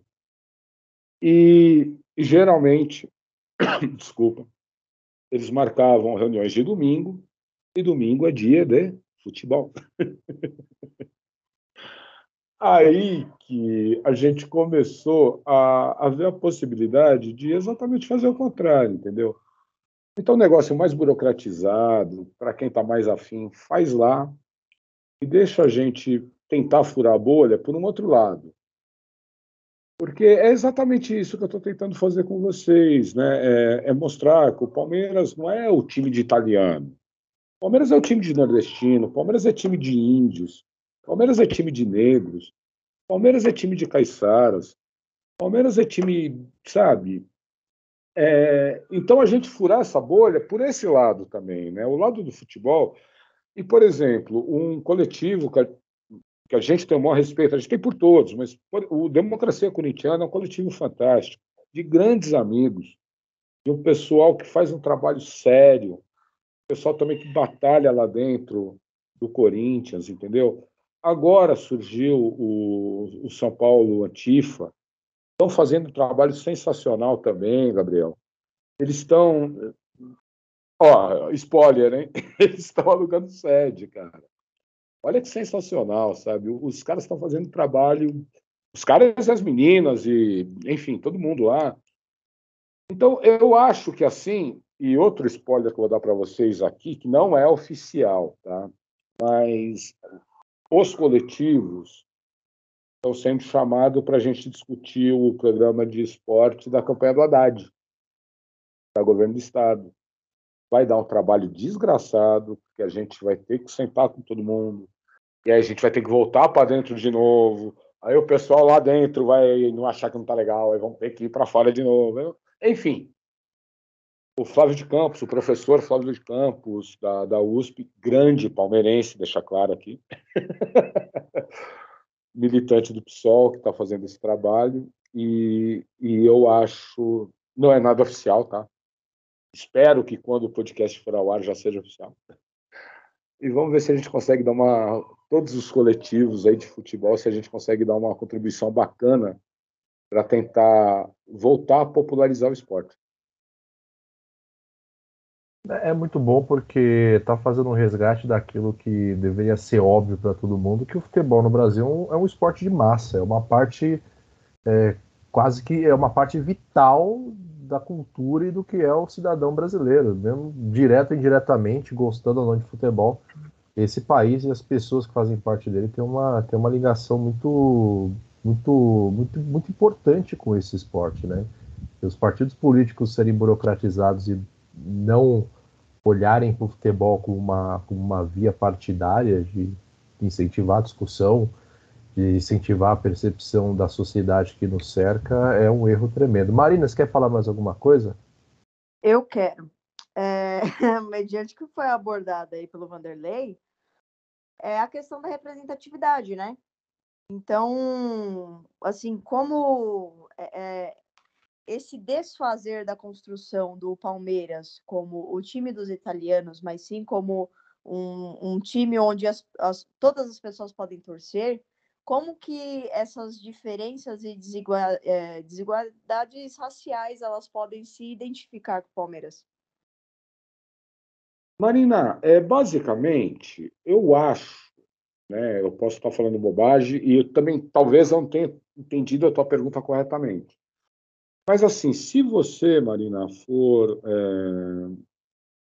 E, geralmente, desculpa, eles marcavam reuniões de domingo, e domingo é dia de futebol. Aí que a gente começou a, a ver a possibilidade de exatamente fazer o contrário, entendeu? Então, o negócio mais burocratizado, para quem está mais afim, faz lá, e deixa a gente tentar furar a bolha por um outro lado. Porque é exatamente isso que eu estou tentando fazer com vocês, né? É, é, mostrar que o Palmeiras não é o time de italiano. O Palmeiras é o time de nordestino, o Palmeiras é time de índios, Palmeiras é time de negros, Palmeiras é time de caiçaras, Palmeiras é time, sabe? É, então a gente furar essa bolha por esse lado também, né? O lado do futebol e, por exemplo, um coletivo que a, que a gente tem o maior respeito, a gente tem por todos, mas o Democracia Corintiana é um coletivo fantástico, de grandes amigos, de um pessoal que faz um trabalho sério, pessoal também que batalha lá dentro do Corinthians, entendeu? Agora surgiu o, o São Paulo Antifa, estão fazendo um trabalho sensacional também, Gabriel. Eles estão Ó, spoiler, hein? Eles estão alugando sede, cara. Olha que sensacional, sabe? Os caras estão fazendo trabalho, os caras e as meninas, e enfim, todo mundo lá. Então, eu acho que assim, e outro spoiler que eu vou dar para vocês aqui, que não é oficial, tá? Mas os coletivos estão sendo chamados para a gente discutir o programa de esporte da campanha do Haddad, da governo do Estado vai dar um trabalho desgraçado, porque a gente vai ter que sentar com todo mundo, e aí a gente vai ter que voltar para dentro de novo. Aí o pessoal lá dentro vai não achar que não está legal, aí vão ter que ir para fora de novo. Enfim, o Flávio de Campos, o professor Flávio de Campos, da, da USP, grande palmeirense, deixa claro aqui, militante do PSOL, que está fazendo esse trabalho, e, e eu acho, não é nada oficial, tá? Espero que quando o podcast for ao ar já seja oficial. E vamos ver se a gente consegue dar uma. Todos os coletivos aí de futebol, se a gente consegue dar uma contribuição bacana para tentar voltar a popularizar o esporte. É muito bom porque está fazendo um resgate daquilo que deveria ser óbvio para todo mundo, que o futebol no Brasil é um esporte de massa, é uma parte é, quase que é uma parte vital da cultura e do que é o cidadão brasileiro, mesmo direto e indiretamente, gostando ou não de futebol. Esse país e as pessoas que fazem parte dele têm uma, têm uma ligação muito, muito, muito, muito importante com esse esporte, né? Os partidos políticos serem burocratizados e não olharem para o futebol como uma, como uma via partidária de incentivar a discussão, de incentivar a percepção da sociedade que nos cerca, é um erro tremendo. Marina, você quer falar mais alguma coisa? Eu quero. É, mediante que foi abordado aí pelo Vanderlei, é a questão da representatividade, né? Então, assim, como é, é esse desfazer da construção do Palmeiras como o time dos italianos, mas sim como um, um time onde as, as, todas as pessoas podem torcer, como que essas diferenças e desigual, é, desigualdades raciais elas podem se identificar com o Palmeiras? Marina, é, basicamente, eu acho, né, eu posso estar falando bobagem e eu também talvez não tenha entendido a tua pergunta corretamente. Mas assim, se você, Marina, for. É,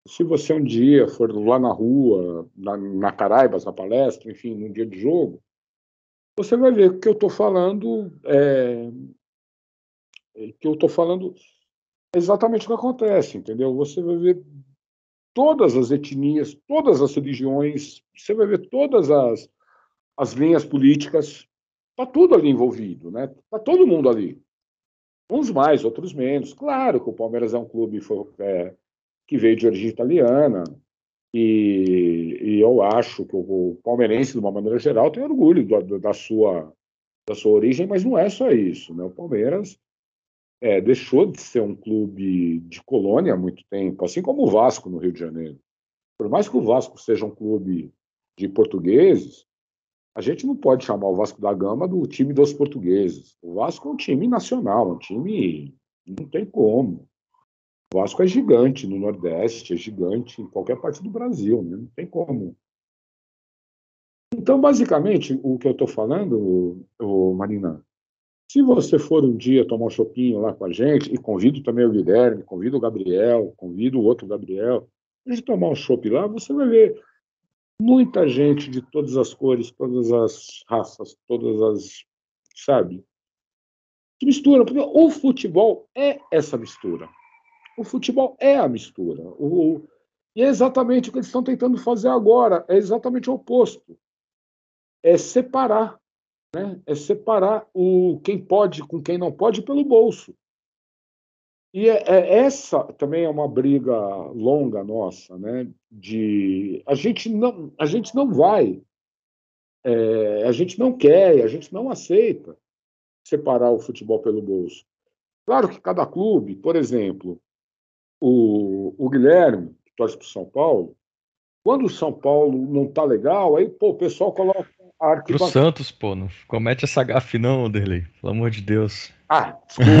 se você um dia for lá na rua, na, na Caraibas, na palestra, enfim, num dia de jogo, você vai ver que eu estou falando. É, que eu estou falando exatamente o que acontece, entendeu? Você vai ver todas as etnias, todas as religiões, você vai ver todas as, as linhas políticas, está tudo ali envolvido, né? Está todo mundo ali. Uns mais, outros menos. Claro que o Palmeiras é um clube é, que veio de origem italiana, e, e, eu acho que o palmeirense, de uma maneira geral, tem orgulho da, da, sua, da sua origem, mas não é só isso. Né? O Palmeiras é, deixou de ser um clube de colônia há muito tempo, assim como o Vasco no Rio de Janeiro. Por mais que o Vasco seja um clube de portugueses, a gente não pode chamar o Vasco da Gama do time dos portugueses. O Vasco é um time nacional, um time. Não tem como. O Vasco é gigante no Nordeste, é gigante em qualquer parte do Brasil, né? não tem como. Então, basicamente, o que eu estou falando, o Marina, se você for um dia tomar um chopinho lá com a gente, e convido também o Guilherme, convido o Gabriel, convido o outro Gabriel, a gente tomar um chopp lá, você vai ver muita gente de todas as cores, todas as raças, todas as. Sabe? Que mistura, porque o futebol é essa mistura. O futebol é a mistura. O, e é exatamente o que eles estão tentando fazer agora. É exatamente o oposto. É separar. Né? É separar o quem pode com quem não pode pelo bolso. E é, é, essa também é uma briga longa nossa, né? De a gente não, a gente não vai, é, a gente não quer, a gente não aceita separar o futebol pelo bolso. Claro que cada clube, por exemplo, o, o Guilherme, que torce para o São Paulo, quando o São Paulo não está legal, aí pô, o pessoal coloca a arquibancada. Pro Santos, pô, não comete essa gafe não, Derlei, pelo amor de Deus. Ah, desculpa.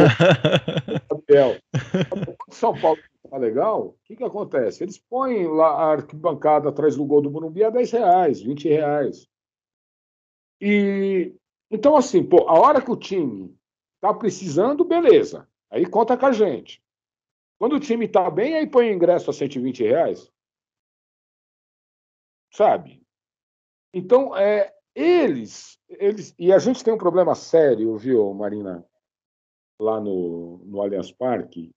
São Paulo tá legal, o que, que acontece? Eles põem lá a arquibancada atrás do gol do Morumbi a 10 reais, 20 reais. E então, assim, pô, a hora que o time tá precisando, beleza. Aí conta com a gente. Quando o time tá bem, aí põe o ingresso a 120 reais. Sabe? Então, é, eles, eles. E a gente tem um problema sério, viu, Marina? lá no, no Allianz Parque,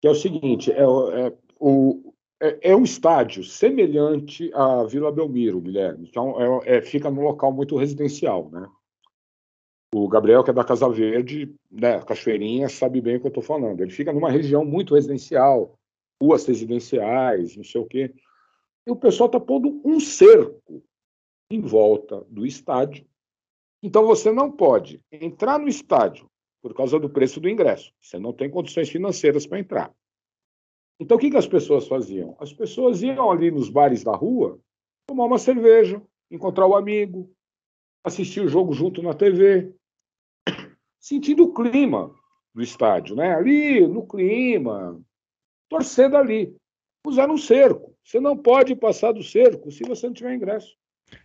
que é o seguinte: é, é, o, é, é um estádio semelhante à Vila Belmiro, Guilherme. Então, é, é, fica num local muito residencial, né? O Gabriel, que é da Casa Verde, né, Cachoeirinha, sabe bem o que eu estou falando. Ele fica numa região muito residencial, ruas residenciais, não sei o quê. E o pessoal está pondo um cerco em volta do estádio. Então você não pode entrar no estádio por causa do preço do ingresso. Você não tem condições financeiras para entrar. Então, o que, que as pessoas faziam? As pessoas iam ali nos bares da rua tomar uma cerveja, encontrar o amigo, assistir o jogo junto na TV, sentindo o clima do estádio, né? Ali, no clima, torcendo ali. Puseram um cerco. Você não pode passar do cerco se você não tiver ingresso.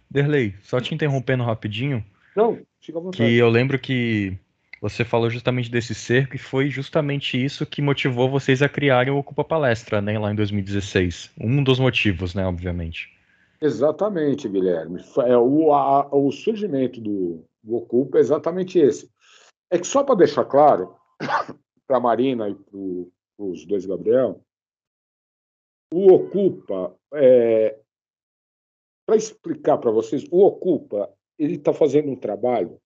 Derlei, só te interrompendo rapidinho. Não, fica à vontade. Que eu lembro que você falou justamente desse cerco e foi justamente isso que motivou vocês a criarem o Ocupa Palestra, né, lá em 2016. Um dos motivos, né, obviamente. Exatamente, Guilherme. É, o, a, o surgimento do, do Ocupa é exatamente esse. É que só para deixar claro para a Marina e para os dois Gabriel, o Ocupa, é, para explicar para vocês, o Ocupa ele está fazendo um trabalho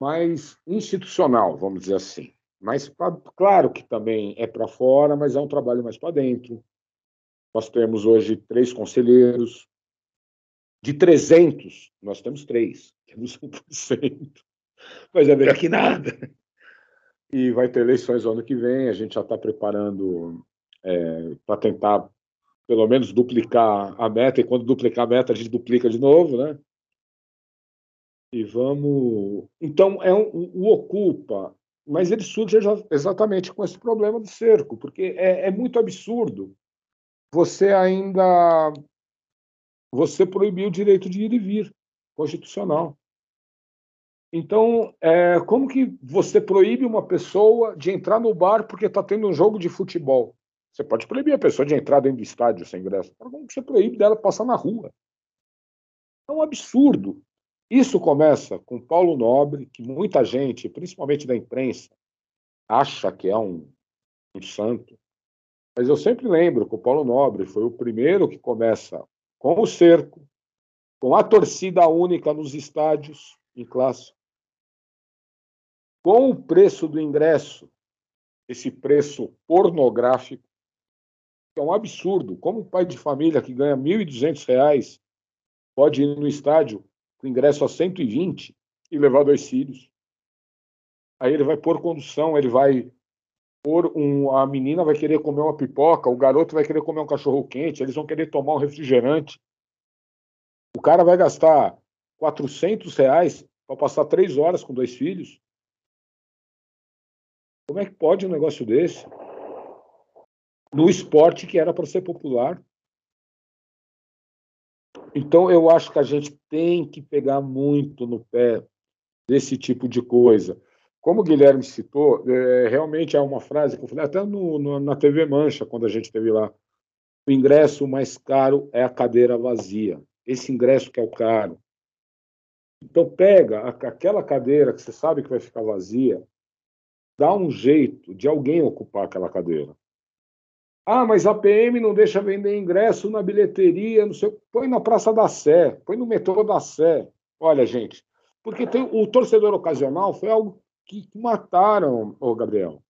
mais institucional, vamos dizer assim. Mas, claro que também é para fora, mas é um trabalho mais para dentro. Nós temos hoje três conselheiros. De 300, nós temos três. Temos 1%. Mas é melhor que nada. E vai ter eleições no ano que vem. A gente já está preparando é, para tentar, pelo menos, duplicar a meta. E quando duplicar a meta, a gente duplica de novo, né? E vamos. Então, é um, o Ocupa, mas ele surge exatamente com esse problema do cerco, porque é, é muito absurdo você ainda você proibir o direito de ir e vir constitucional. Então, é, como que você proíbe uma pessoa de entrar no bar porque está tendo um jogo de futebol? Você pode proibir a pessoa de entrar dentro do estádio sem ingresso. Como você proíbe dela passar na rua? É um absurdo. Isso começa com Paulo Nobre, que muita gente, principalmente da imprensa, acha que é um, um santo. Mas eu sempre lembro que o Paulo Nobre foi o primeiro que começa com o cerco, com a torcida única nos estádios em classe, com o preço do ingresso, esse preço pornográfico, é um absurdo. Como um pai de família que ganha R$ 1.200 pode ir no estádio com ingresso a 120 e levar dois filhos. Aí ele vai pôr condução, ele vai pôr um. A menina vai querer comer uma pipoca, o garoto vai querer comer um cachorro quente, eles vão querer tomar um refrigerante. O cara vai gastar 400 reais para passar três horas com dois filhos. Como é que pode um negócio desse? No esporte que era para ser popular. Então, eu acho que a gente tem que pegar muito no pé desse tipo de coisa. Como o Guilherme citou, é, realmente é uma frase que eu falei até no, no, na TV Mancha, quando a gente esteve lá. O ingresso mais caro é a cadeira vazia. Esse ingresso que é o caro. Então, pega aquela cadeira que você sabe que vai ficar vazia, dá um jeito de alguém ocupar aquela cadeira. Ah, mas a PM não deixa vender ingresso na bilheteria, não sei. Põe na Praça da Sé, põe no metrô da Sé. Olha, gente, porque tem, o torcedor ocasional foi algo que mataram, o Gabriel.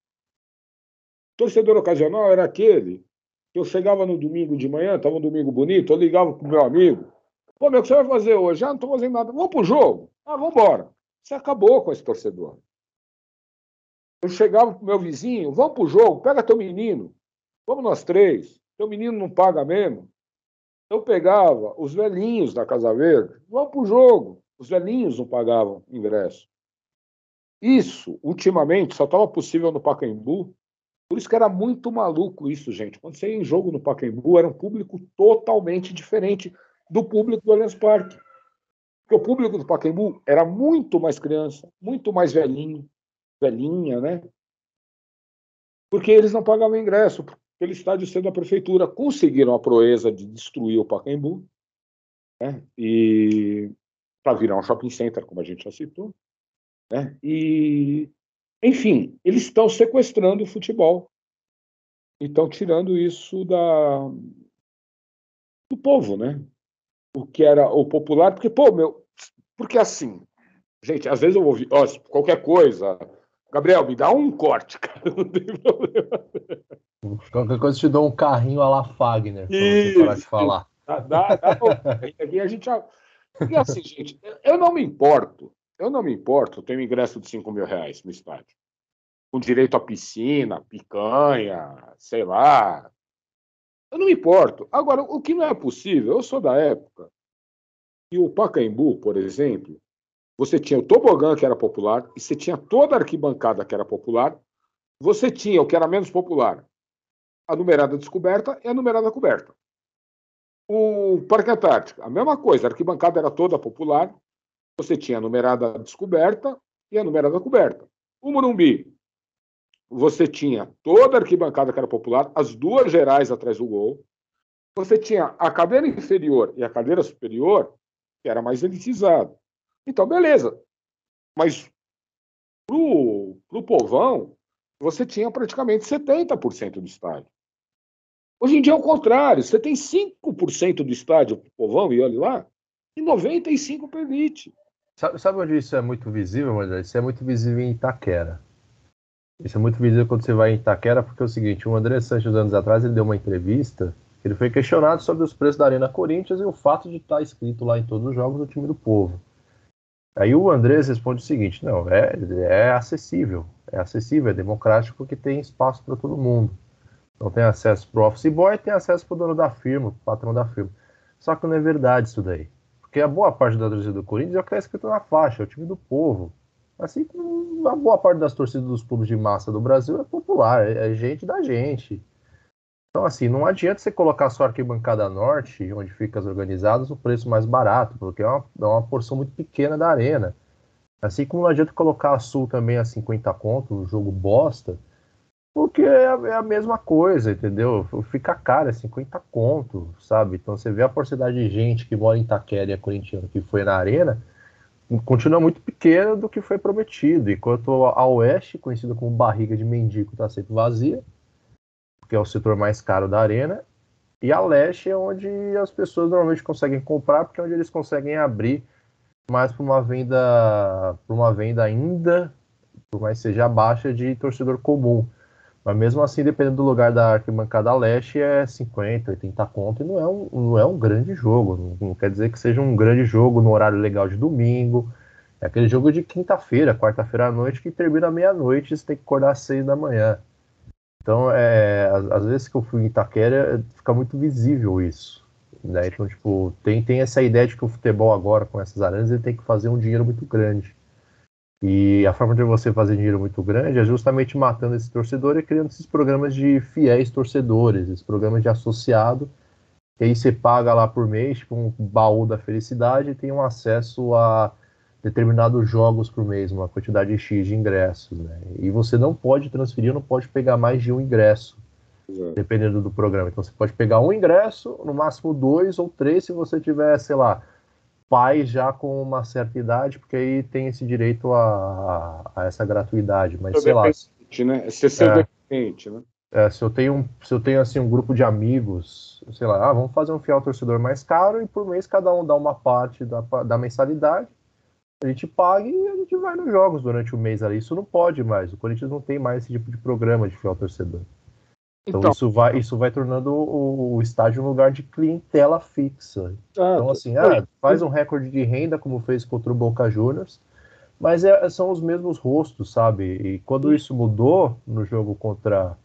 Torcedor ocasional era aquele que eu chegava no domingo de manhã, estava um domingo bonito, eu ligava para o meu amigo. Pô, meu, o que você vai fazer hoje? Ah, não estou fazendo nada. Vamos para o jogo? Ah, vamos embora. Você acabou com esse torcedor. Eu chegava para o meu vizinho, vamos para o jogo, pega teu menino. Vamos nós três. Teu menino não paga mesmo. Eu pegava os velhinhos da Casa Verde, vamos para o jogo. Os velhinhos não pagavam ingresso. Isso, ultimamente, só estava possível no Pacaembu. Por isso que era muito maluco isso, gente. Quando você ia em jogo no Pacaembu, era um público totalmente diferente do público do Allianz Parque. Porque o público do Pacaembu era muito mais criança, muito mais velhinho, velhinha, né? Porque eles não pagavam ingresso pelo estádio ser da prefeitura. Conseguiram a proeza de destruir o Pacaembu, né? e para virar um shopping center, como a gente já citou. Né? E, enfim, eles estão sequestrando o futebol e estão tirando isso da, do povo, né? O que era o popular, porque, pô, meu, porque assim, gente, às vezes eu ouvi, ó, qualquer coisa, Gabriel, me dá um corte, cara, não tem problema. Qualquer coisa te dou um carrinho a la Fagner, pra você parar de falar. Dá, dá, dá, aqui a gente já... E assim, gente, eu não me importo, eu não me importo, eu tenho ingresso de 5 mil reais no estádio. com direito à piscina, picanha, sei lá. Eu não me importo. Agora, o que não é possível, eu sou da época e o Pacaembu, por exemplo, você tinha o tobogã que era popular e você tinha toda a arquibancada que era popular. Você tinha o que era menos popular, a numerada descoberta e a numerada coberta. O Parque Antártico, a mesma coisa, a arquibancada era toda popular, você tinha a numerada descoberta e a numerada coberta. O Morumbi, você tinha toda a arquibancada que era popular, as duas gerais atrás do gol. Você tinha a cadeira inferior e a cadeira superior, que era mais elitizado. Então, beleza. Mas pro, pro povão, você tinha praticamente 70% do estádio. Hoje em dia é o contrário. Você tem 5% do estádio pro povão, e olhe lá, e 95% para elite. Sabe, sabe onde isso é muito visível, André? Isso é muito visível em Itaquera. Isso é muito visível quando você vai em Itaquera, porque é o seguinte, o André Sanches, anos atrás, ele deu uma entrevista, ele foi questionado sobre os preços da Arena Corinthians e o fato de estar escrito lá em todos os jogos do time do povo. Aí o Andrés responde o seguinte, não, é, é acessível, é acessível, é democrático porque tem espaço para todo mundo. Então tem acesso para o office boy tem acesso para o dono da firma, o patrão da firma. Só que não é verdade isso daí. Porque a boa parte da torcida do Corinthians é o que está escrito na faixa, é o time do povo. Assim como a boa parte das torcidas dos clubes de massa do Brasil é popular, é, é gente da gente. Então, assim, não adianta você colocar só a arquibancada norte, onde fica as organizadas, o preço mais barato, porque é uma, é uma porção muito pequena da arena. Assim como não adianta colocar a sul também a 50 conto, um jogo bosta, porque é a, é a, mesma coisa, entendeu? Fica caro, é 50 conto, sabe? Então você vê a porcentagem de gente que mora em Itaquera e é corintiano que foi na arena, continua muito pequena do que foi prometido. Enquanto a oeste, conhecida como barriga de mendigo, está sempre vazia, que é o setor mais caro da arena, e a leste é onde as pessoas normalmente conseguem comprar, porque é onde eles conseguem abrir mais para uma venda, para uma venda ainda, por mais seja baixa, de torcedor comum. Mas mesmo assim, dependendo do lugar da arquibancada leste, é 50, 80 conto, e não é um, não é um grande jogo. Não, não quer dizer que seja um grande jogo no horário legal de domingo. É aquele jogo de quinta-feira, quarta-feira à noite, que termina meia-noite e você tem que acordar às seis da manhã. Então, é, às, vezes que eu fui em Itaquera, fica muito visível isso. Né? Então, tipo, tem, tem essa ideia de que o futebol agora, com essas arenas, ele tem que fazer um dinheiro muito grande. E a forma de você fazer dinheiro muito grande é justamente matando esse torcedor e criando esses programas de fiéis torcedores, esses programas de associado, que aí você paga lá por mês, tipo um baú da felicidade, e tem um acesso a determinados jogos por mês, uma quantidade X de ingressos, né? E você não pode transferir, não pode pegar mais de um ingresso, Exato. dependendo do programa. Então você pode pegar um ingresso, no máximo dois ou três, se você tiver, sei lá, pais já com uma certa idade, porque aí tem esse direito a, a, essa gratuidade. Mas sei lá. Né? Se ser é, dependente, né? É, se eu tenho se eu tenho assim um grupo de amigos, sei lá, ah, vamos fazer um fiel torcedor mais caro e por mês cada um dá uma parte da, da mensalidade, a gente paga e a gente vai nos jogos durante o mês ali. Isso não pode mais. O Corinthians não tem mais esse tipo de programa de fiel torcedor. Então, então, isso, vai, isso vai tornando o, o, estádio um lugar de clientela fixa. Ah, então, assim, ah, faz um recorde de renda, como fez contra o Boca Juniors, mas é, são os mesmos rostos, sabe? E quando isso mudou no jogo contra,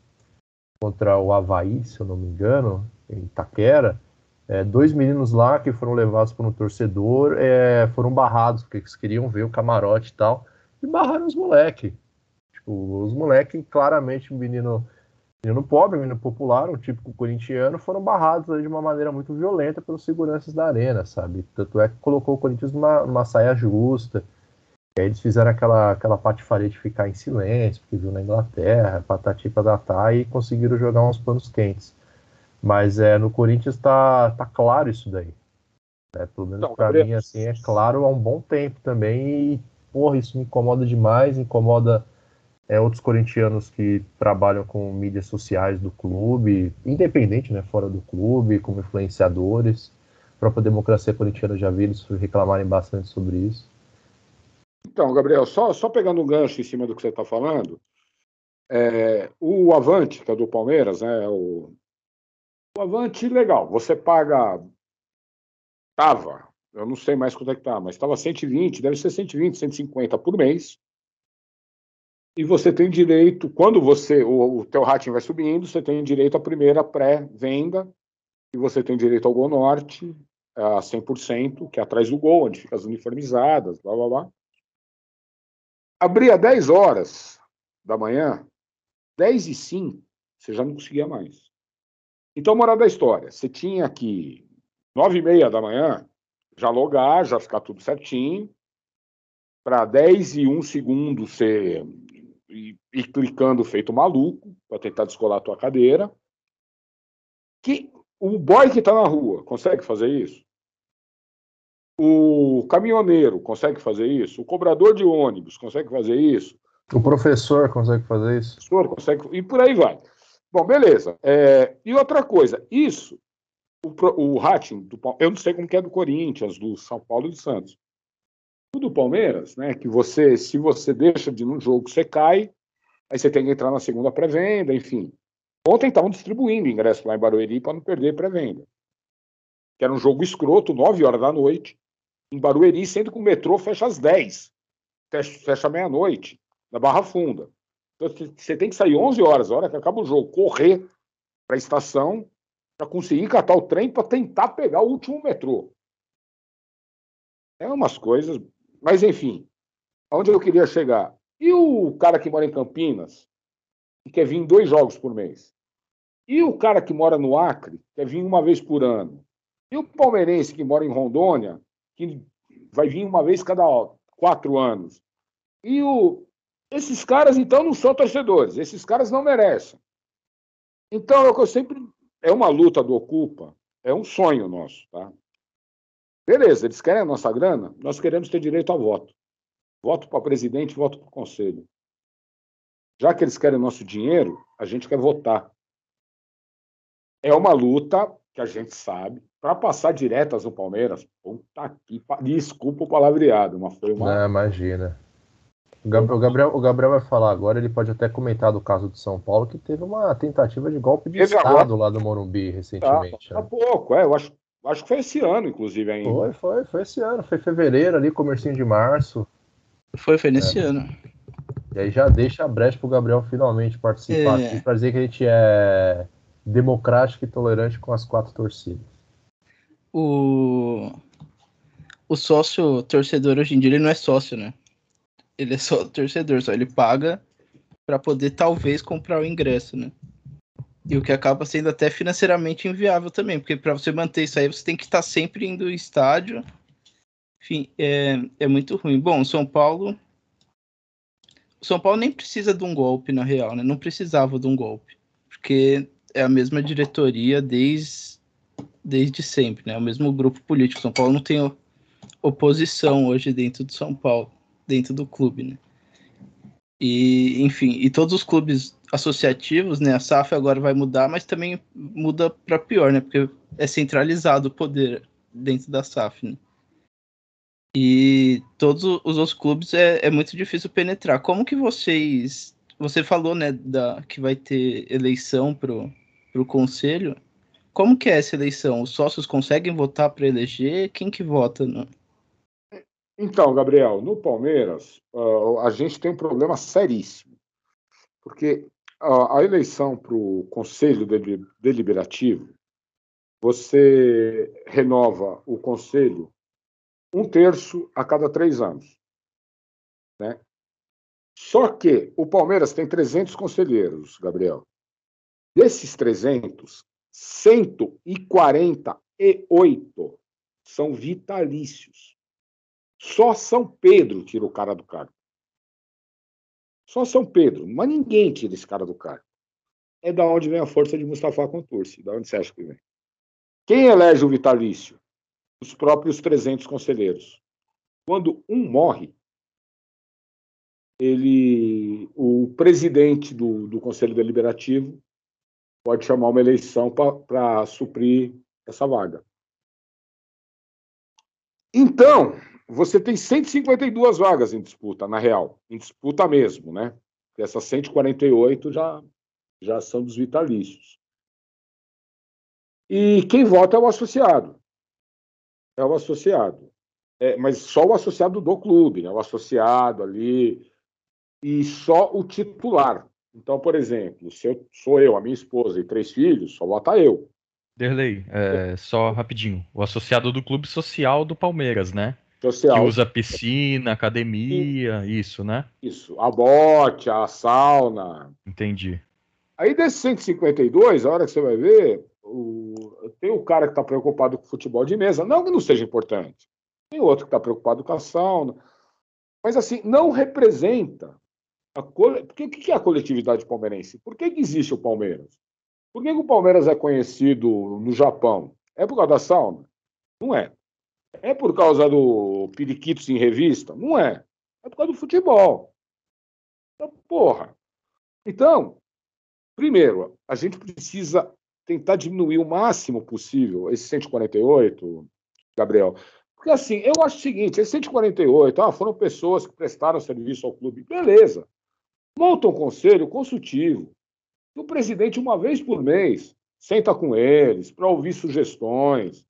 contra o Havaí, se eu não me engano, em Itaquera, é, dois meninos lá que foram levados por um torcedor é, foram barrados, porque eles queriam ver o camarote e tal, e barraram os moleques. Tipo, os moleques, claramente, menino menino pobre, menino popular, um típico corintiano, foram barrados de uma maneira muito violenta pelos seguranças da arena, sabe? Tanto é que colocou o Corinthians numa, numa saia justa. E aí eles fizeram aquela, aquela patifaria de ficar em silêncio, porque viu na Inglaterra, patati patatá, e conseguiram jogar uns panos quentes. Mas é, no Corinthians tá, tá claro isso daí. Né? Pelo menos para mim, assim, é claro há um bom tempo também. E, porra, isso me incomoda demais, incomoda é, outros corintianos que trabalham com mídias sociais do clube, independente, né, fora do clube, como influenciadores. A própria democracia corintiana já vi eles reclamarem bastante sobre isso. Então, Gabriel, só, só pegando um gancho em cima do que você está falando, é, o Avante, que é do Palmeiras, né, o, o Avante, legal, você paga, tava, eu não sei mais quanto é que tá, mas estava 120, deve ser 120, 150 por mês, E você tem direito, quando você o, o teu rating vai subindo, você tem direito à primeira pré-venda, e você tem direito ao Gol Norte a 100%, que é atrás do gol, onde fica as uniformizadas, blá blá blá. Abria 10 horas da manhã, 10 e 5, você já não conseguia mais. Então, moral da história, você tinha que, 9 e meia da manhã, já logar, já ficar tudo certinho, para 10 e 1 segundo você ir, ir clicando feito maluco, para tentar descolar a tua cadeira. Que o boy que está na rua consegue fazer isso? O caminhoneiro consegue fazer isso? O cobrador de ônibus consegue fazer isso? O professor consegue fazer isso? O professor consegue. E por aí vai. Bom, beleza. É, e outra coisa, isso, o, o rating, do, eu não sei como é do Corinthians, do São Paulo e do Santos. O do Palmeiras, né, que você, se você deixa de ir num jogo, você cai, aí você tem que entrar na segunda pré-venda, enfim. Ontem estavam distribuindo ingresso lá em Barueri para não perder pré-venda. Que era um jogo escroto, 9 horas da noite, em Barueri, sendo que o metrô fecha às 10, fecha meia-noite, na Barra Funda. Você tem que sair 11 horas, a hora que acaba o jogo, correr para a estação para conseguir catar o trem para tentar pegar o último metrô. É umas coisas, mas enfim, aonde eu queria chegar? E o cara que mora em Campinas, que quer vir dois jogos por mês? E o cara que mora no Acre, quer vir uma vez por ano? E o palmeirense que mora em Rondônia, que vai vir uma vez cada quatro anos? E o... esses caras, então, não são torcedores. Esses caras não merecem. Então, é o que eu sempre. É uma luta do Ocupa, é um sonho nosso, tá? Beleza, eles querem a nossa grana, nós queremos ter direito ao voto. Voto para presidente, voto para conselho. Já que eles querem nosso dinheiro, a gente quer votar é uma luta que a gente sabe. Para passar diretas no Palmeiras, puta que. Desculpa o palavreado, mas foi uma. Não, imagina. O Gabriel, o Gabriel vai falar agora, ele pode até comentar do caso de São Paulo, que teve uma tentativa de golpe de teve Estado agora. lá do Morumbi recentemente. Tá, tá né? pouco, é, eu acho, acho que foi esse ano, inclusive, ainda. Foi, foi, foi esse ano, foi fevereiro ali, comercinho de março. Foi, foi nesse é. ano. E aí já deixa a brecha pro Gabriel finalmente participar é. aqui, pra dizer que a gente é democrático e tolerante com as quatro torcidas. O, o sócio torcedor hoje em dia ele não é sócio, né? Ele é só torcedor, só ele paga para poder talvez comprar o ingresso, né? E o que acaba sendo até financeiramente inviável também, porque para você manter isso aí você tem que estar sempre indo ao estádio. Enfim, é, é muito ruim. Bom, São Paulo. O São Paulo nem precisa de um golpe, na real, né? Não precisava de um golpe. Porque é a mesma diretoria desde, desde sempre, né? O mesmo grupo político. São Paulo não tem oposição hoje dentro do São Paulo, dentro do clube, né? E, enfim, e todos os clubes associativos, né? A SAF agora vai mudar, mas também muda para pior, né? Porque é centralizado o poder dentro da SAF, né? E todos os outros clubes é, é muito difícil penetrar. Como que vocês. Você falou, né, da, que vai ter eleição pro, para o conselho. Como que é essa eleição? Os sócios conseguem votar para eleger? Quem que vota? No... Então, Gabriel, no Palmeiras, uh, a gente tem um problema seríssimo. Porque uh, a eleição para o Conselho Deliberativo, você renova o Conselho um terço a cada três anos. Né? Só que o Palmeiras tem 300 conselheiros, Gabriel. Desses 300, 148 são vitalícios. Só São Pedro tira o cara do cargo. Só São Pedro, mas ninguém tira esse cara do cargo. É da onde vem a força de Mustafa Contursi. Da onde você acha que vem? Quem elege o vitalício? Os próprios 300 conselheiros. Quando um morre, ele, o presidente do, do Conselho Deliberativo pode chamar uma eleição para suprir essa vaga. Então, você tem 152 vagas em disputa, na real, em disputa mesmo, né? Essas 148 já, já são dos vitalícios. E quem vota é o associado. É o associado. É, mas só o associado do clube, né? o associado ali. e só o titular. Então, por exemplo, se eu sou eu, a minha esposa e três filhos, só vota eu. Derlei, é, só rapidinho. O associado do clube social do Palmeiras, né? Social. Que usa piscina, academia, isso, né? Isso. A bote, a sauna. Entendi. Aí desses 152, a hora que você vai ver, o... tem o cara que está preocupado com futebol de mesa. Não que não seja importante. Tem outro que está preocupado com a sauna. Mas assim, não representa. A cole... Porque o que é a coletividade palmeirense? Por que, que existe o Palmeiras? Por que, que o Palmeiras é conhecido no Japão? É por causa da sauna? Não é. É por causa do Periquitos em revista? Não é. É por causa do futebol. Então, porra. Então, primeiro, a gente precisa tentar diminuir o máximo possível esse 148, Gabriel. Porque assim, eu acho o seguinte, esse 148, ah, foram pessoas que prestaram serviço ao clube. Beleza. Monta um conselho consultivo. O presidente, uma vez por mês, senta com eles para ouvir sugestões,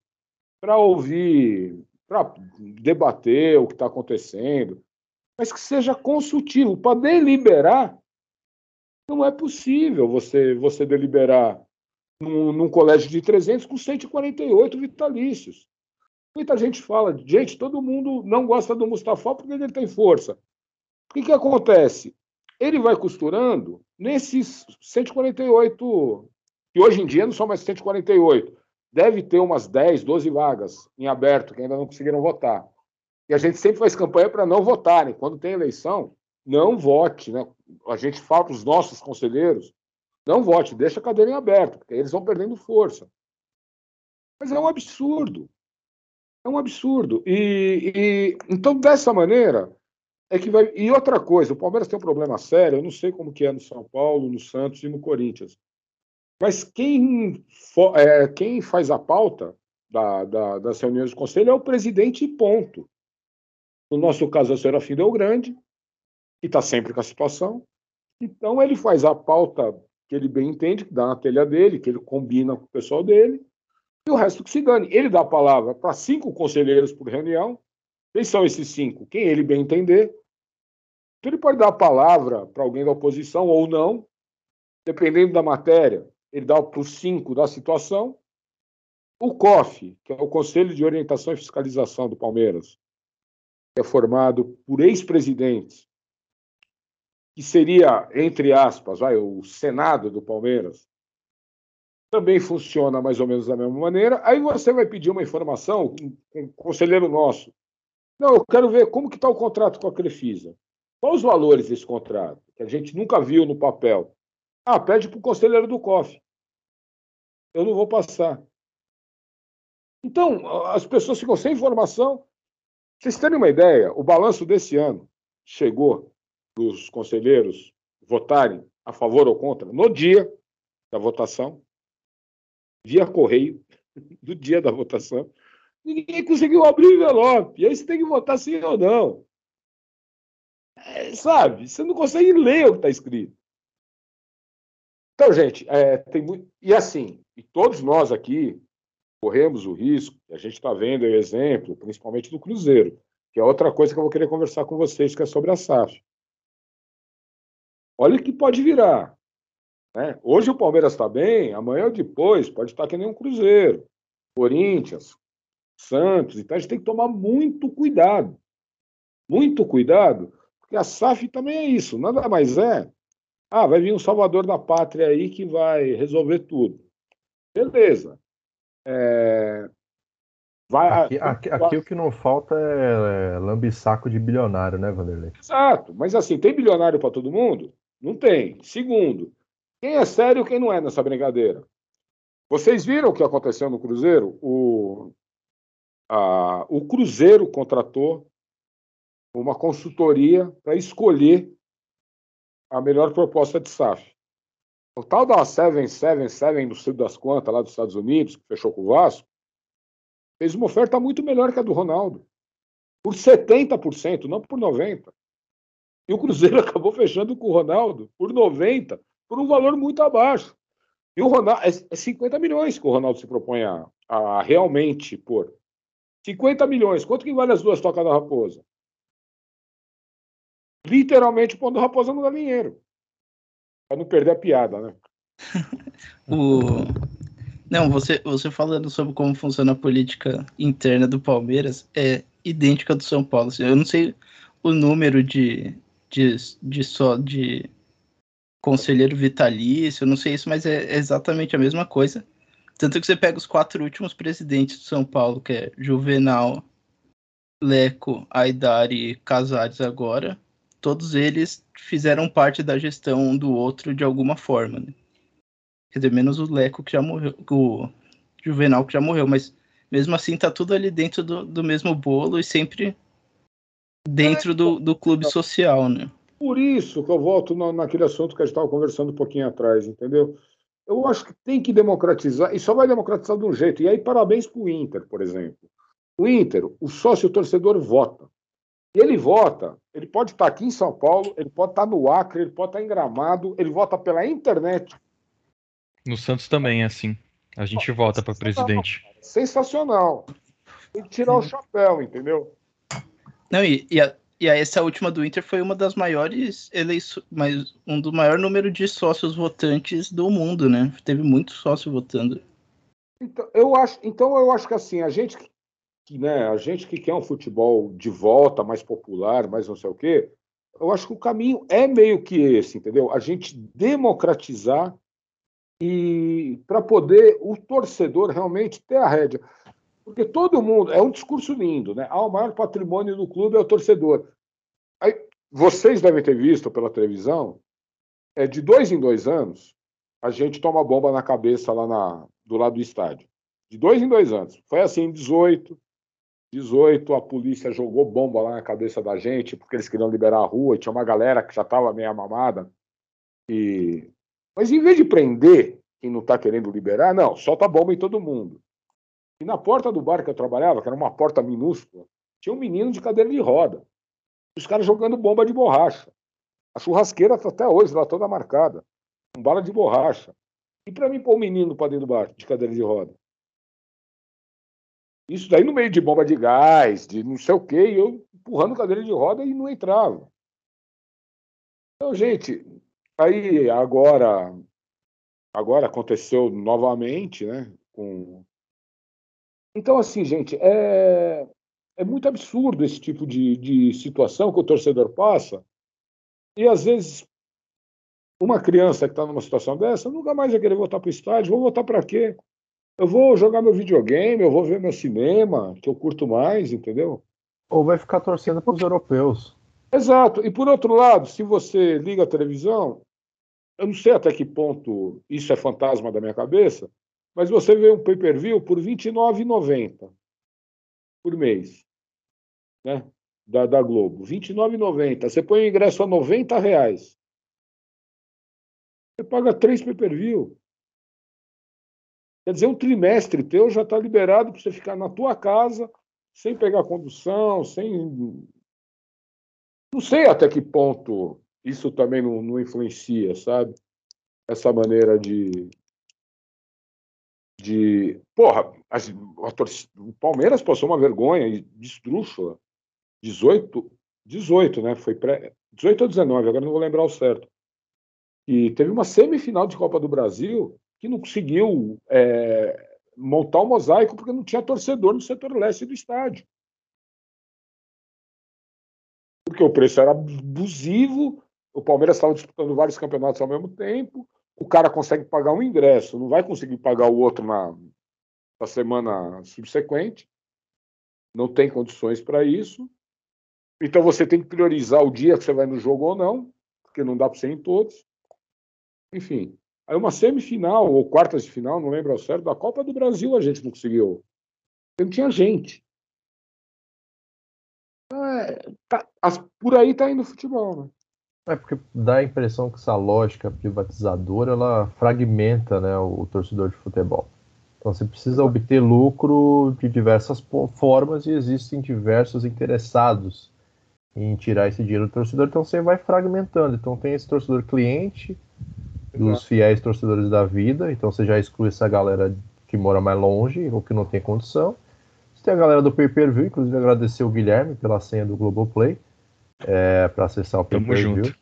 para ouvir, para debater o que está acontecendo, mas que seja consultivo. Para deliberar, não é possível você, você deliberar num, num colégio de 300 com 148 vitalícios. Muita gente fala, gente, todo mundo não gosta do Mustafa porque ele tem força. O que, que acontece? Ele vai costurando nesses 148, que hoje em dia não são mais 148. Deve ter umas 10, 12 vagas em aberto que ainda não conseguiram votar. E a gente sempre faz campanha para não votarem. Quando tem eleição, não vote. Né? A gente fala para os nossos conselheiros, não vote, deixa a cadeira em aberto, porque eles vão perdendo força. Mas é um absurdo. É um absurdo. E, e então, dessa maneira, é que vai. E outra coisa, o Palmeiras tem um problema sério, eu não sei como que é no São Paulo, no Santos e no Corinthians. Mas quem, é, quem faz a pauta da, da, das reuniões do conselho é o presidente ponto. No nosso caso, é o Serafim Del Grande, que está sempre com a situação. Então, ele faz a pauta que ele bem entende, que dá na telha dele, que ele combina com o pessoal dele, e o resto que se dane. Ele dá a palavra para cinco conselheiros por reunião, quem são esses cinco? Quem ele bem entender. Então ele pode dar a palavra para alguém da oposição ou não, dependendo da matéria. Ele dá para os cinco da situação. O COF, que é o Conselho de Orientação e Fiscalização do Palmeiras, é formado por ex-presidentes, que seria, entre aspas, vai, o Senado do Palmeiras, também funciona mais ou menos da mesma maneira. Aí você vai pedir uma informação, um conselheiro nosso, não, eu quero ver como que está o contrato com a Crefisa. Quais os valores desse contrato? Que a gente nunca viu no papel. Ah, pede para o conselheiro do COF. Eu não vou passar. Então, as pessoas ficam sem informação. Vocês terem uma ideia, o balanço desse ano chegou dos conselheiros votarem a favor ou contra no dia da votação, via correio, do dia da votação. Ninguém conseguiu abrir o envelope. E aí você tem que votar sim ou não. É, sabe? Você não consegue ler o que está escrito. Então, gente, é, tem muito. E assim, e todos nós aqui corremos o risco, a gente está vendo o exemplo, principalmente do Cruzeiro, que é outra coisa que eu vou querer conversar com vocês, que é sobre a SAF. Olha o que pode virar. Né? Hoje o Palmeiras está bem, amanhã ou depois pode estar que nem um Cruzeiro, Corinthians, Santos. Então a gente tem que tomar muito cuidado. Muito cuidado, porque a SAF também é isso, nada mais é. Ah, vai vir um salvador da pátria aí que vai resolver tudo. Beleza. É... Vai, aqui, aqui, aqui, o que não falta é, é lambisaco de bilionário, né, Vanderlei? Exato, mas assim, tem bilionário para todo mundo? Não tem. Segundo, quem é sério e quem não é nessa brincadeira? Vocês viram o que aconteceu no Cruzeiro? O, a, o Cruzeiro contratou uma consultoria para escolher a melhor proposta de SAF. O tal da 777 do Sul das Quantas, lá dos Estados Unidos, que fechou com o Vasco, fez uma oferta muito melhor que a do Ronaldo. Por 70%, não por 90%. E o Cruzeiro acabou fechando com o Ronaldo por 90%, por um valor muito abaixo. E o Ronaldo, é 50 milhões que o Ronaldo se propõe a, a realmente pôr. 50 milhões. Quanto que vale as duas tocas da Raposa? Literalmente pondo raposa no galinheiro. Para não perder a piada, né? o... Não, você, você falando sobre como funciona a política interna do Palmeiras é idêntica do São Paulo. Assim, eu não sei o número de, de, de só de conselheiro vitalício, eu não sei isso, mas é exatamente a mesma coisa. Tanto que você pega os quatro últimos presidentes de São Paulo, que é Juvenal, Leco, Aidar e Casares agora, todos eles fizeram parte da gestão um do outro de alguma forma. Né? Quer dizer, menos o Leco que já morreu, o Juvenal que já morreu, mas mesmo assim tá tudo ali dentro do, do mesmo bolo e sempre dentro do, do clube social, né? Por isso que eu volto naquele assunto que a gente estava conversando um pouquinho atrás, entendeu? Eu acho que tem que democratizar, e só vai democratizar de um jeito. E aí, parabéns para o Inter, por exemplo. O Inter, o sócio torcedor vota. Ele vota, ele pode estar aqui em São Paulo, ele pode estar no Acre, ele pode estar em Gramado, ele vota pela internet. No Santos também é assim. A gente ah, vota para presidente. Sensacional. Tem que tirar o chapéu, entendeu? Não, e, e, a, e a essa última do Inter foi uma das maiores eleições, mas um do maior número de sócios votantes do mundo, né? Teve muito sócio votando. Então eu acho, então eu acho que assim, a gente que, né, a gente que quer um futebol de volta, mais popular, mais não sei o quê, eu acho que o caminho é meio que esse, entendeu? A gente democratizar e para poder o torcedor realmente ter a rédea. Porque todo mundo, é um discurso lindo, né? Ah, o maior patrimônio do clube é o torcedor. Aí, vocês devem ter visto pela televisão, é de dois em dois anos, a gente toma bomba na cabeça lá na, do lado do estádio. De dois em dois anos. Foi assim em 18, 18, a polícia jogou bomba lá na cabeça da gente, porque eles queriam liberar a rua, e tinha uma galera que já estava meio amamada. E... Mas em vez de prender quem não está querendo liberar, não, solta bomba em todo mundo. E na porta do bar que eu trabalhava, que era uma porta minúscula, tinha um menino de cadeira de roda. Os caras jogando bomba de borracha. A churrasqueira está até hoje lá toda marcada, com bala de borracha. E para mim pôr o um menino para dentro do bar, de cadeira de roda? Isso daí no meio de bomba de gás, de não sei o quê, e eu empurrando cadeira de roda e não entrava. Então, gente, aí agora agora aconteceu novamente, né? Com... Então, assim, gente, é, é muito absurdo esse tipo de, de situação que o torcedor passa. E às vezes uma criança que está numa situação dessa nunca mais vai querer voltar para o estádio. Vou voltar para quê? Eu vou jogar meu videogame, eu vou ver meu cinema, que eu curto mais, entendeu? Ou vai ficar torcendo para os europeus. Exato. E por outro lado, se você liga a televisão, eu não sei até que ponto isso é fantasma da minha cabeça, mas você vê um pay-per-view por R$ 29,90 por mês, né? Da, da Globo. R$ 29,90. Você põe o ingresso a 90 reais. Você paga três pay-per-view. Quer dizer, um trimestre teu já está liberado para você ficar na tua casa, sem pegar condução, sem. Não sei até que ponto isso também não, não influencia, sabe? Essa maneira de. de porra, as, a, o Palmeiras passou uma vergonha de esdrúxula. 18, 18, né? Foi pré, 18 ou 19, agora não vou lembrar o certo. E teve uma semifinal de Copa do Brasil que não conseguiu é, montar o um mosaico porque não tinha torcedor no setor leste do estádio. Porque o preço era abusivo, o Palmeiras estava disputando vários campeonatos ao mesmo tempo, o cara consegue pagar um ingresso, não vai conseguir pagar o outro na, na semana subsequente, não tem condições para isso. Então você tem que priorizar o dia que você vai no jogo ou não, porque não dá para ser em todos. Enfim, Aí uma semifinal, ou quartas de final, não lembro ao certo, da Copa do Brasil a gente não conseguiu. Não tinha gente. É, tá, as, por aí tá indo o futebol, né? É porque dá a impressão que essa lógica privatizadora ela fragmenta né, o torcedor de futebol. Então você precisa obter lucro de diversas formas e existem diversos interessados em tirar esse dinheiro do torcedor, então você vai fragmentando. Então tem esse torcedor cliente, dos fiéis torcedores da vida, então você já exclui essa galera que mora mais longe ou que não tem condição. Você tem a galera do pay-per-view, inclusive agradecer o Guilherme pela senha do Globoplay. é, para acessar o Tamo pay-per-view. junto.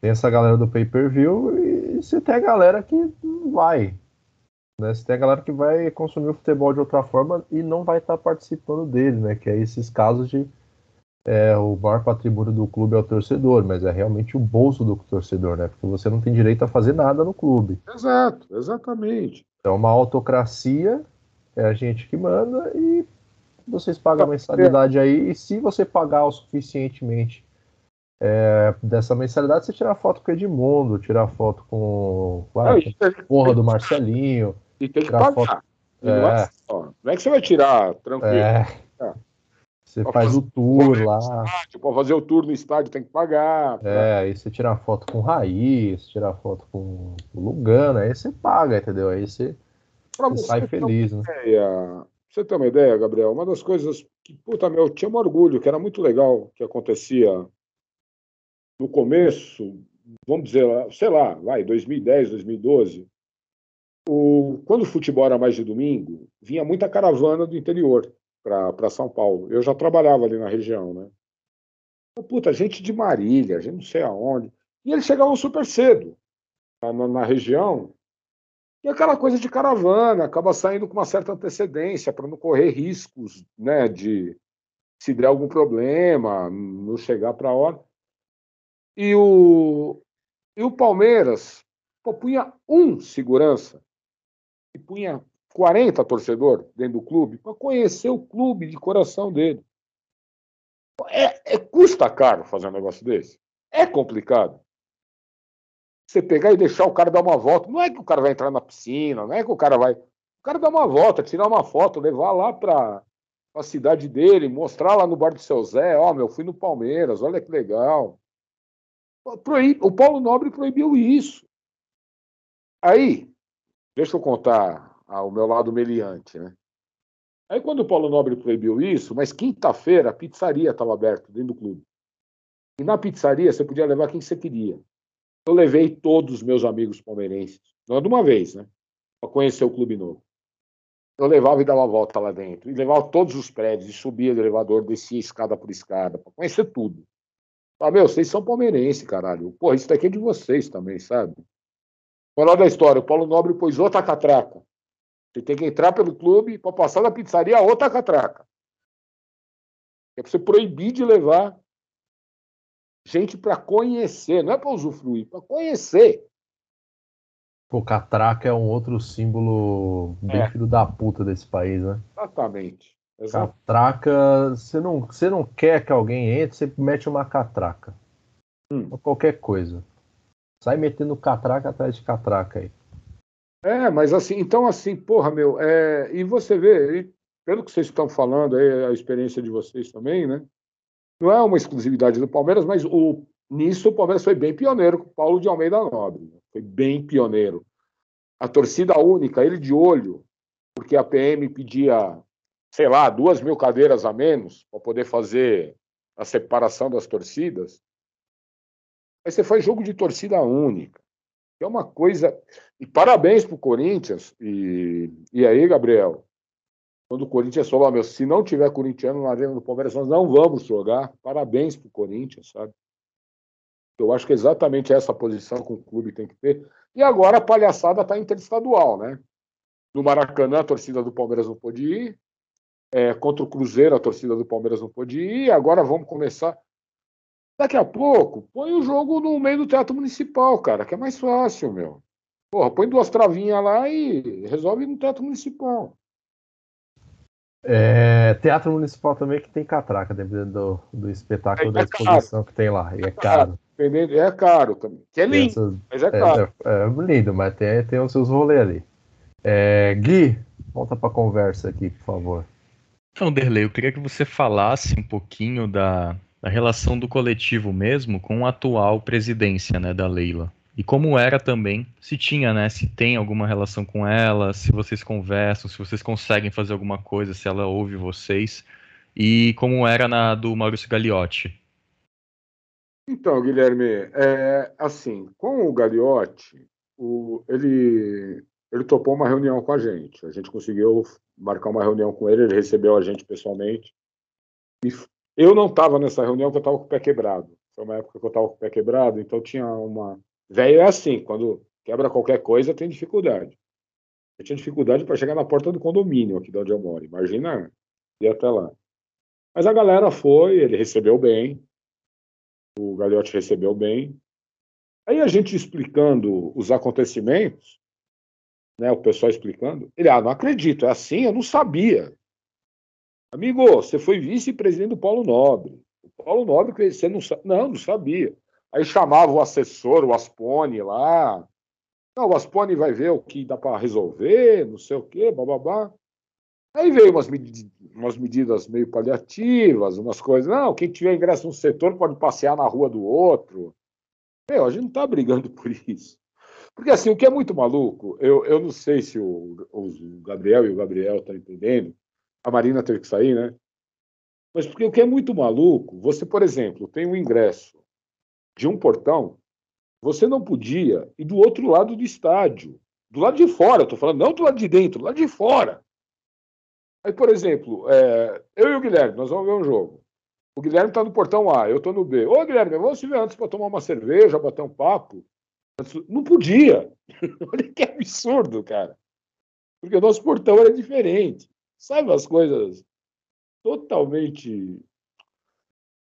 Tem essa galera do pay-per-view e se tem a galera que vai. Né? Se tem a galera que vai consumir o futebol de outra forma e não vai estar participando dele, né? Que é esses casos de é, o maior patrimônio do clube é o torcedor, mas é realmente o bolso do torcedor, né? Porque você não tem direito a fazer nada no clube. Exato, exatamente. É uma autocracia, é a gente que manda e vocês pagam a mensalidade aí. E se você pagar o suficientemente é, dessa mensalidade, você tira foto com o Edmundo, tira foto com tem- porra do Marcelinho. E tem que pagar. foto- Não, é não é que você vai tirar tranquilo. É, É. você faz o tour lá. Estádio, Pra fazer o tour no estádio tem que pagar. É, aí você tira foto com o Raiz, tira foto com o Lugano, aí você paga, entendeu? Aí você, Pra você sai feliz, né? ideia, você ter uma ideia, Gabriel, uma das coisas que, puta meu, eu tinha um orgulho, que era muito legal, que acontecia no começo, vamos dizer, lá, sei lá, vai, 2010, 2012, o, quando o futebol era mais de domingo, vinha muita caravana do interior para São Paulo. Eu já trabalhava ali na região, né? Puta, gente de Marília, gente não sei aonde. E eles chegavam super cedo na, na- região. E aquela coisa de caravana, acaba saindo com uma certa antecedência para não correr riscos, né, de se der algum problema, não chegar para a hora. E o, e o Palmeiras pô, punha um segurança e punha 40 torcedor dentro do clube para conhecer o clube de coração dele. É, é- custa caro fazer um negócio desse. É complicado. Você pegar e deixar o cara dar uma volta. Não é que o cara vai entrar na piscina, não é que o cara vai. O cara dá uma volta, tirar uma foto, levar lá para a cidade dele, mostrar lá no bar do seu Zé, ó, meu, fui no Palmeiras, olha que legal. O Paulo Nobre proibiu isso. Aí, deixa eu contar ah, o meu lado meliante, né? Aí quando o Paulo Nobre proibiu isso, mas quinta-feira a pizzaria estava aberta dentro do clube. E na pizzaria você podia levar quem você queria. Eu levei todos os meus amigos palmeirenses, não de uma vez, né? Para conhecer o clube novo. Eu levava e dava a volta lá dentro. E levava todos os prédios, e subia do elevador, descia escada por escada, para conhecer tudo. Ah, meu, vocês são palmeirenses, caralho. Pô, isso daqui é de vocês também, sabe? Moral da história, o Paulo Nobre pôs outra catraca. Você tem que entrar pelo clube para passar da pizzaria outra catraca. É para você proibir de levar gente para conhecer, não é para usufruir, para conhecer. Pô, catraca é um outro símbolo bem É. filho da puta desse país, né? Exatamente. Exato. Catraca, você não, você não quer que alguém entre, você mete uma catraca. Hum. Ou qualquer coisa. Sai metendo catraca atrás de catraca aí. É, mas assim, então assim, porra, meu, é, e você vê, pelo que vocês estão falando aí, a experiência de vocês também, né? Não é uma exclusividade do Palmeiras, mas o, nisso o Palmeiras foi bem pioneiro com o Paulo de Almeida Nobre. né? Foi bem pioneiro. A torcida única, ele de olho, porque a PM pedia, sei lá, duas mil cadeiras a menos para poder fazer a separação das torcidas. Aí você faz jogo de torcida única. É uma coisa. E parabéns para o Corinthians. E, e aí, Gabriel, quando o Corinthians falou, "Ó, meu, se não tiver corintiano na arena do Palmeiras, nós não vamos jogar. Parabéns para o Corinthians, sabe? Eu acho que é exatamente essa posição que o clube tem que ter. E agora a palhaçada está interestadual, né? No Maracanã, a torcida do Palmeiras não pôde ir. É, contra o Cruzeiro, a torcida do Palmeiras não pôde ir. Agora vamos começar. Daqui a pouco, põe o jogo no meio do Teatro Municipal, cara, que é mais fácil, meu. Porra, põe duas travinhas lá e resolve no Teatro Municipal. É, Teatro Municipal também que tem catraca, dependendo do, do espetáculo É da caro. exposição que tem lá. E é caro. Entendeu? É caro também. Que é Tem lindo, essas- mas é caro. É, é, é lindo, mas tem, tem os seus rolês ali. É, Gui, volta pra conversa aqui, por favor. Então, Derlei, eu queria que você falasse um pouquinho da, da relação do coletivo mesmo com a atual presidência, né, da Leila. E como era também, se tinha, né, se tem alguma relação com ela, se vocês conversam, se vocês conseguem fazer alguma coisa, se ela ouve vocês, e como era na do Maurício Gagliotti. Então, Guilherme, é, assim, com o Gagliotti, o, ele, ele topou uma reunião com a gente. A gente conseguiu marcar uma reunião com ele, ele recebeu a gente pessoalmente. E Eu não estava nessa reunião porque eu estava com o pé quebrado. Foi uma época que eu estava com o pé quebrado, então tinha uma. Velho é assim, quando quebra qualquer coisa, tem dificuldade. Eu tinha dificuldade para chegar na porta do condomínio aqui de onde eu moro. Imagina ir até lá. Mas a galera foi, ele recebeu bem, o Gagliotti recebeu bem. Aí a gente explicando os acontecimentos, né, o pessoal explicando, ele, ah, não acredito, é assim, eu não sabia. Amigo, você foi vice-presidente do Paulo Nobre. O Paulo Nobre, você não. Não, não sabia. Aí chamava o assessor, o Aspone lá. Não, o Aspone vai ver o que dá para resolver, não sei o quê, bababá. Aí veio umas, med umas medidas meio paliativas, umas coisas. Não, quem tiver ingresso no setor pode passear na rua do outro. Meu, a gente não está brigando por isso. Porque, assim, o que é muito maluco, eu, eu não sei se o, o Gabriel e o Gabriel estão entendendo, a Marina teve que sair, né? Mas porque o que é muito maluco, você, por exemplo, tem um ingresso de um portão, você não podia ir do outro lado do estádio, do lado de fora, estou falando, não do lado de dentro, do lado de fora. Aí, por exemplo, é, eu e o Guilherme, nós vamos ver um jogo. O Guilherme está no portão A, eu estou no B. Ô, Guilherme, vamos se ver antes para tomar uma cerveja, bater um papo. Não podia. Olha que absurdo, cara. Porque o nosso portão era diferente. Sabe as coisas totalmente.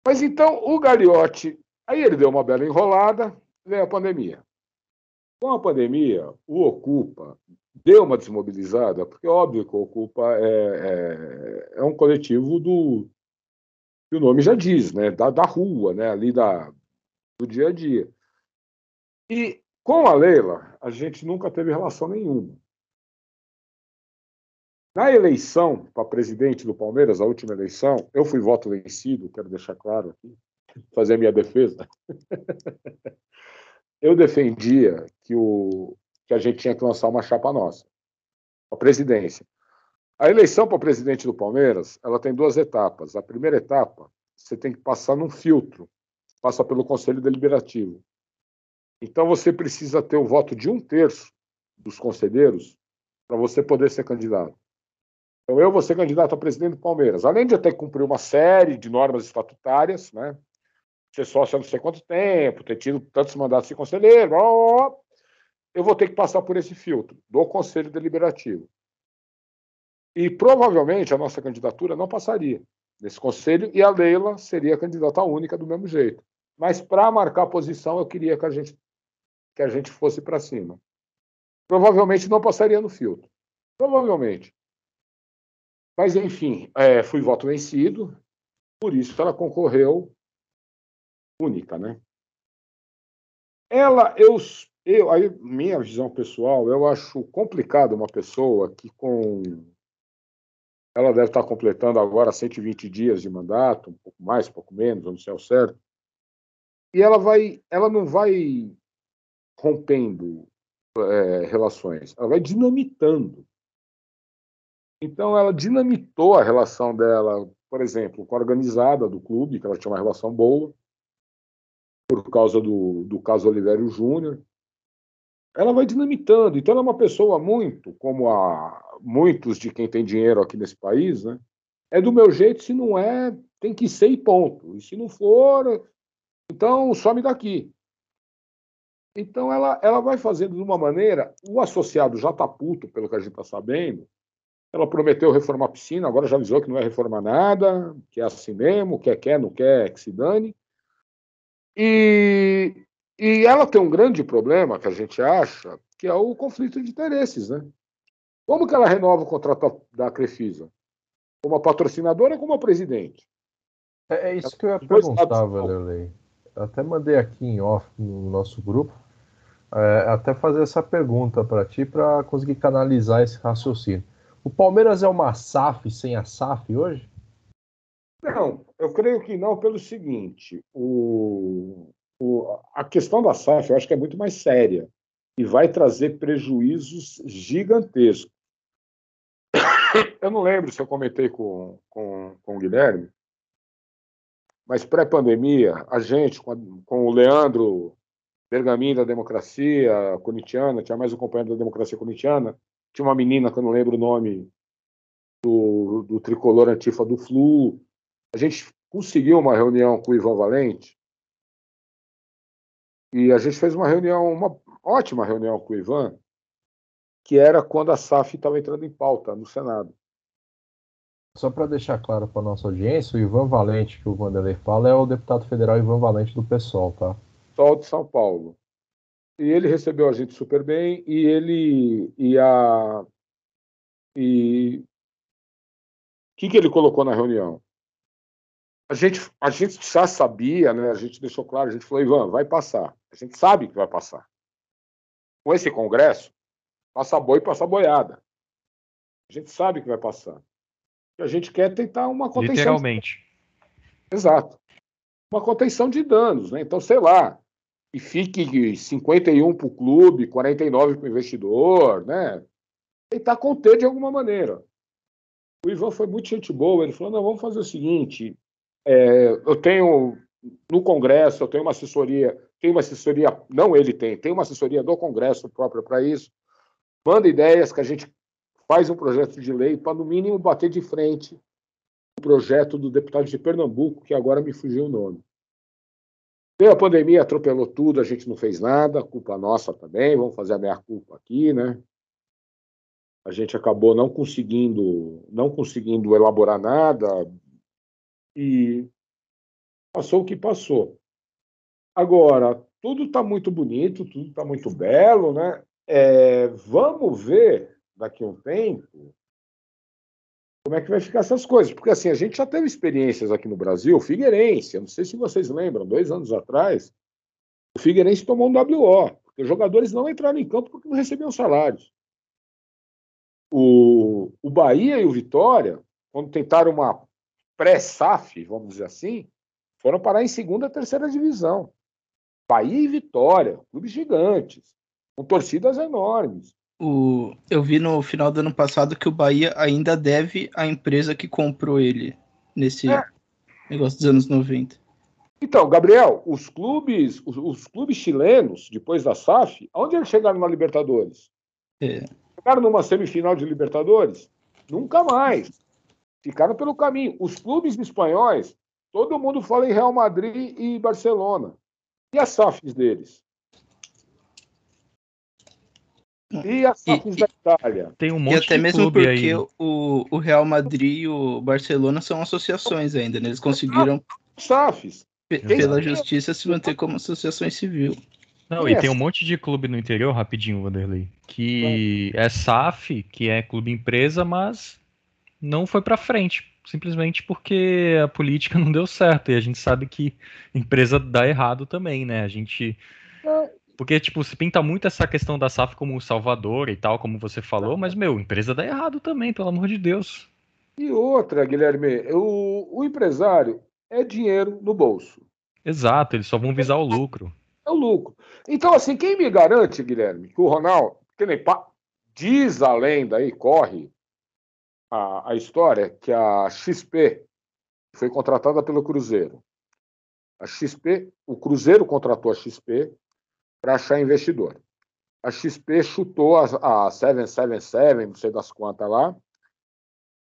Mas então, o Gagliotti, aí ele deu uma bela enrolada, veio a pandemia. Com a pandemia, o Ocupa deu uma desmobilizada, porque óbvio que o Ocupa é, é, é um coletivo do que o nome já diz, né, da, da rua, né, ali da, do dia a dia. E com a Leila, a gente nunca teve relação nenhuma. Na eleição para presidente do Palmeiras, a última eleição, eu fui voto vencido, quero deixar claro aqui, fazer a minha defesa. eu defendia que o, que a gente tinha que lançar uma chapa nossa, a presidência. A eleição para presidente do Palmeiras, ela tem duas etapas. A primeira etapa, você tem que passar num filtro, passa pelo Conselho Deliberativo. Então você precisa ter o voto de um terço dos conselheiros para você poder ser candidato. Então eu vou ser candidato a presidente do Palmeiras, além de eu ter que cumprir uma série de normas estatutárias, né? Ser sócio há não sei quanto tempo, ter tido tantos mandatos de conselheiro, ó, ó, eu vou ter que passar por esse filtro do Conselho Deliberativo. E provavelmente a nossa candidatura não passaria nesse conselho e a Leila seria a candidata única do mesmo jeito. Mas para marcar a posição, eu queria que a gente, que a gente fosse para cima. Provavelmente não passaria no filtro. Provavelmente. Mas, enfim, é, fui voto vencido, por isso ela concorreu única, né? Ela, eu eu, aí, minha visão pessoal, eu acho complicado uma pessoa que com. Ela deve estar completando agora 120 dias de mandato, um pouco mais, um pouco menos, não sei ao certo. E ela vai, ela não vai rompendo é, relações, ela vai dinamitando. Então, ela dinamitou a relação dela, por exemplo, com a organizada do clube, que ela tinha uma relação boa, por causa do, do caso Oliveira Júnior ela vai dinamitando. Então, ela é uma pessoa muito, como a muitos de quem tem dinheiro aqui nesse país, né? É do meu jeito, se não é, tem que ser e ponto. E se não for, então some daqui. Então, ela, ela vai fazendo de uma maneira. O associado já está puto, pelo que a gente está sabendo. Ela prometeu reformar a piscina, agora já avisou que não vai reformar nada, que é assim mesmo, quer, quer, não quer, que se dane. E e ela tem um grande problema que a gente acha, que é o conflito de interesses, né? Como que ela renova o contrato da Crefisa? Como patrocinadora ou como presidente? É, é isso que eu ia perguntar, Vanderlei. Até mandei aqui em off no nosso grupo, é, até fazer essa pergunta para ti, para conseguir canalizar esse raciocínio. O Palmeiras é uma SAF sem a SAF hoje? Não, eu creio que não, pelo seguinte: o, o, a questão da SAF eu acho que é muito mais séria e vai trazer prejuízos gigantescos. Eu não lembro se eu comentei com, com, com o Guilherme, mas pré-pandemia, a gente, com, com o Leandro Bergamin da Democracia Corintiana, tinha mais um companheiro da Democracia Corintiana, tinha uma menina que eu não lembro o nome do, do tricolor antifa do Flu. A gente conseguiu uma reunião com o Ivan Valente e a gente fez uma reunião, uma ótima reunião com o Ivan, que era quando a SAF estava entrando em pauta no Senado. Só para deixar claro para nossa audiência, o Ivan Valente, que o Vanderlei fala, é o deputado federal Ivan Valente do PSOL, tá? PSOL de São Paulo. E ele recebeu a gente super bem e ele e a e o que, que ele colocou na reunião? A gente, a gente já sabia, né? A gente deixou claro, a gente falou, Ivan, vai passar. A gente sabe que vai passar. Com esse Congresso, passa boi, passa boiada. A gente sabe que vai passar. E a gente quer tentar uma contenção. Literalmente. Exato. Uma contenção de danos, né? Então, sei lá, e fique 51 para o clube, 49 para o investidor, né? Tentar conter de alguma maneira. O Ivan foi muito gente boa, ele falou, não, vamos fazer o seguinte, é, eu tenho no Congresso, eu tenho uma assessoria, tem uma assessoria, não ele tem, tem uma assessoria do Congresso própria para isso, manda ideias que a gente faz um projeto de lei para, no mínimo, bater de frente o projeto do deputado de Pernambuco, que agora me fugiu o nome. Veio a pandemia, atropelou tudo, a gente não fez nada, culpa nossa também, vamos fazer a minha culpa aqui, né? A gente acabou não conseguindo, não conseguindo elaborar nada e passou o que passou. Agora, tudo está muito bonito, tudo está muito belo, né? É, vamos ver daqui a um tempo como é que vai ficar essas coisas. Porque assim, a gente já teve experiências aqui no Brasil, Figueirense, eu não sei se vocês lembram, dois anos atrás, o Figueirense tomou um WO, porque os jogadores não entraram em campo porque não recebiam salários. O, o Bahia e o Vitória, quando tentaram uma pré-SAF, vamos dizer assim, foram parar em segunda, terceira divisão. Bahia e Vitória, clubes gigantes, com torcidas enormes. O, eu vi no final do ano passado que o Bahia ainda deve à empresa que comprou ele nesse é. negócio dos anos 90. Então, Gabriel, os clubes, os, os, clubes chilenos, depois da SAF, onde eles chegaram na Libertadores? É. Chegaram numa semifinal de Libertadores? Nunca mais. Ficaram pelo caminho. Os clubes espanhóis, todo mundo fala em Real Madrid e Barcelona. E as SAFs deles? E as SAFs da Itália? Tem um monte e até de mesmo clube porque aí. o, o Real Madrid e o Barcelona são associações ainda, né? Eles conseguiram, SAFs. pe- pela justiça, se manter como associações civil. Não, e tem um monte de clube no interior, rapidinho, Vanderlei, que é SAF, que é clube empresa, mas não foi pra frente, simplesmente porque a política não deu certo, e a gente sabe que empresa dá errado também, né? A gente porque, tipo, se pinta muito essa questão da SAF como salvador e tal, como você falou, mas, meu, empresa dá errado também, pelo amor de Deus. E outra, Guilherme, o, o empresário é dinheiro no bolso. Exato, eles só vão visar o lucro. É o lucro. Então, assim, quem me garante, Guilherme, que o Ronaldo, que nem pa- diz a lenda aí, corre a, a história, que a XP foi contratada pelo Cruzeiro. A XP, o Cruzeiro contratou a XP para achar investidor. A XP chutou a, a 777, não sei das quantas lá,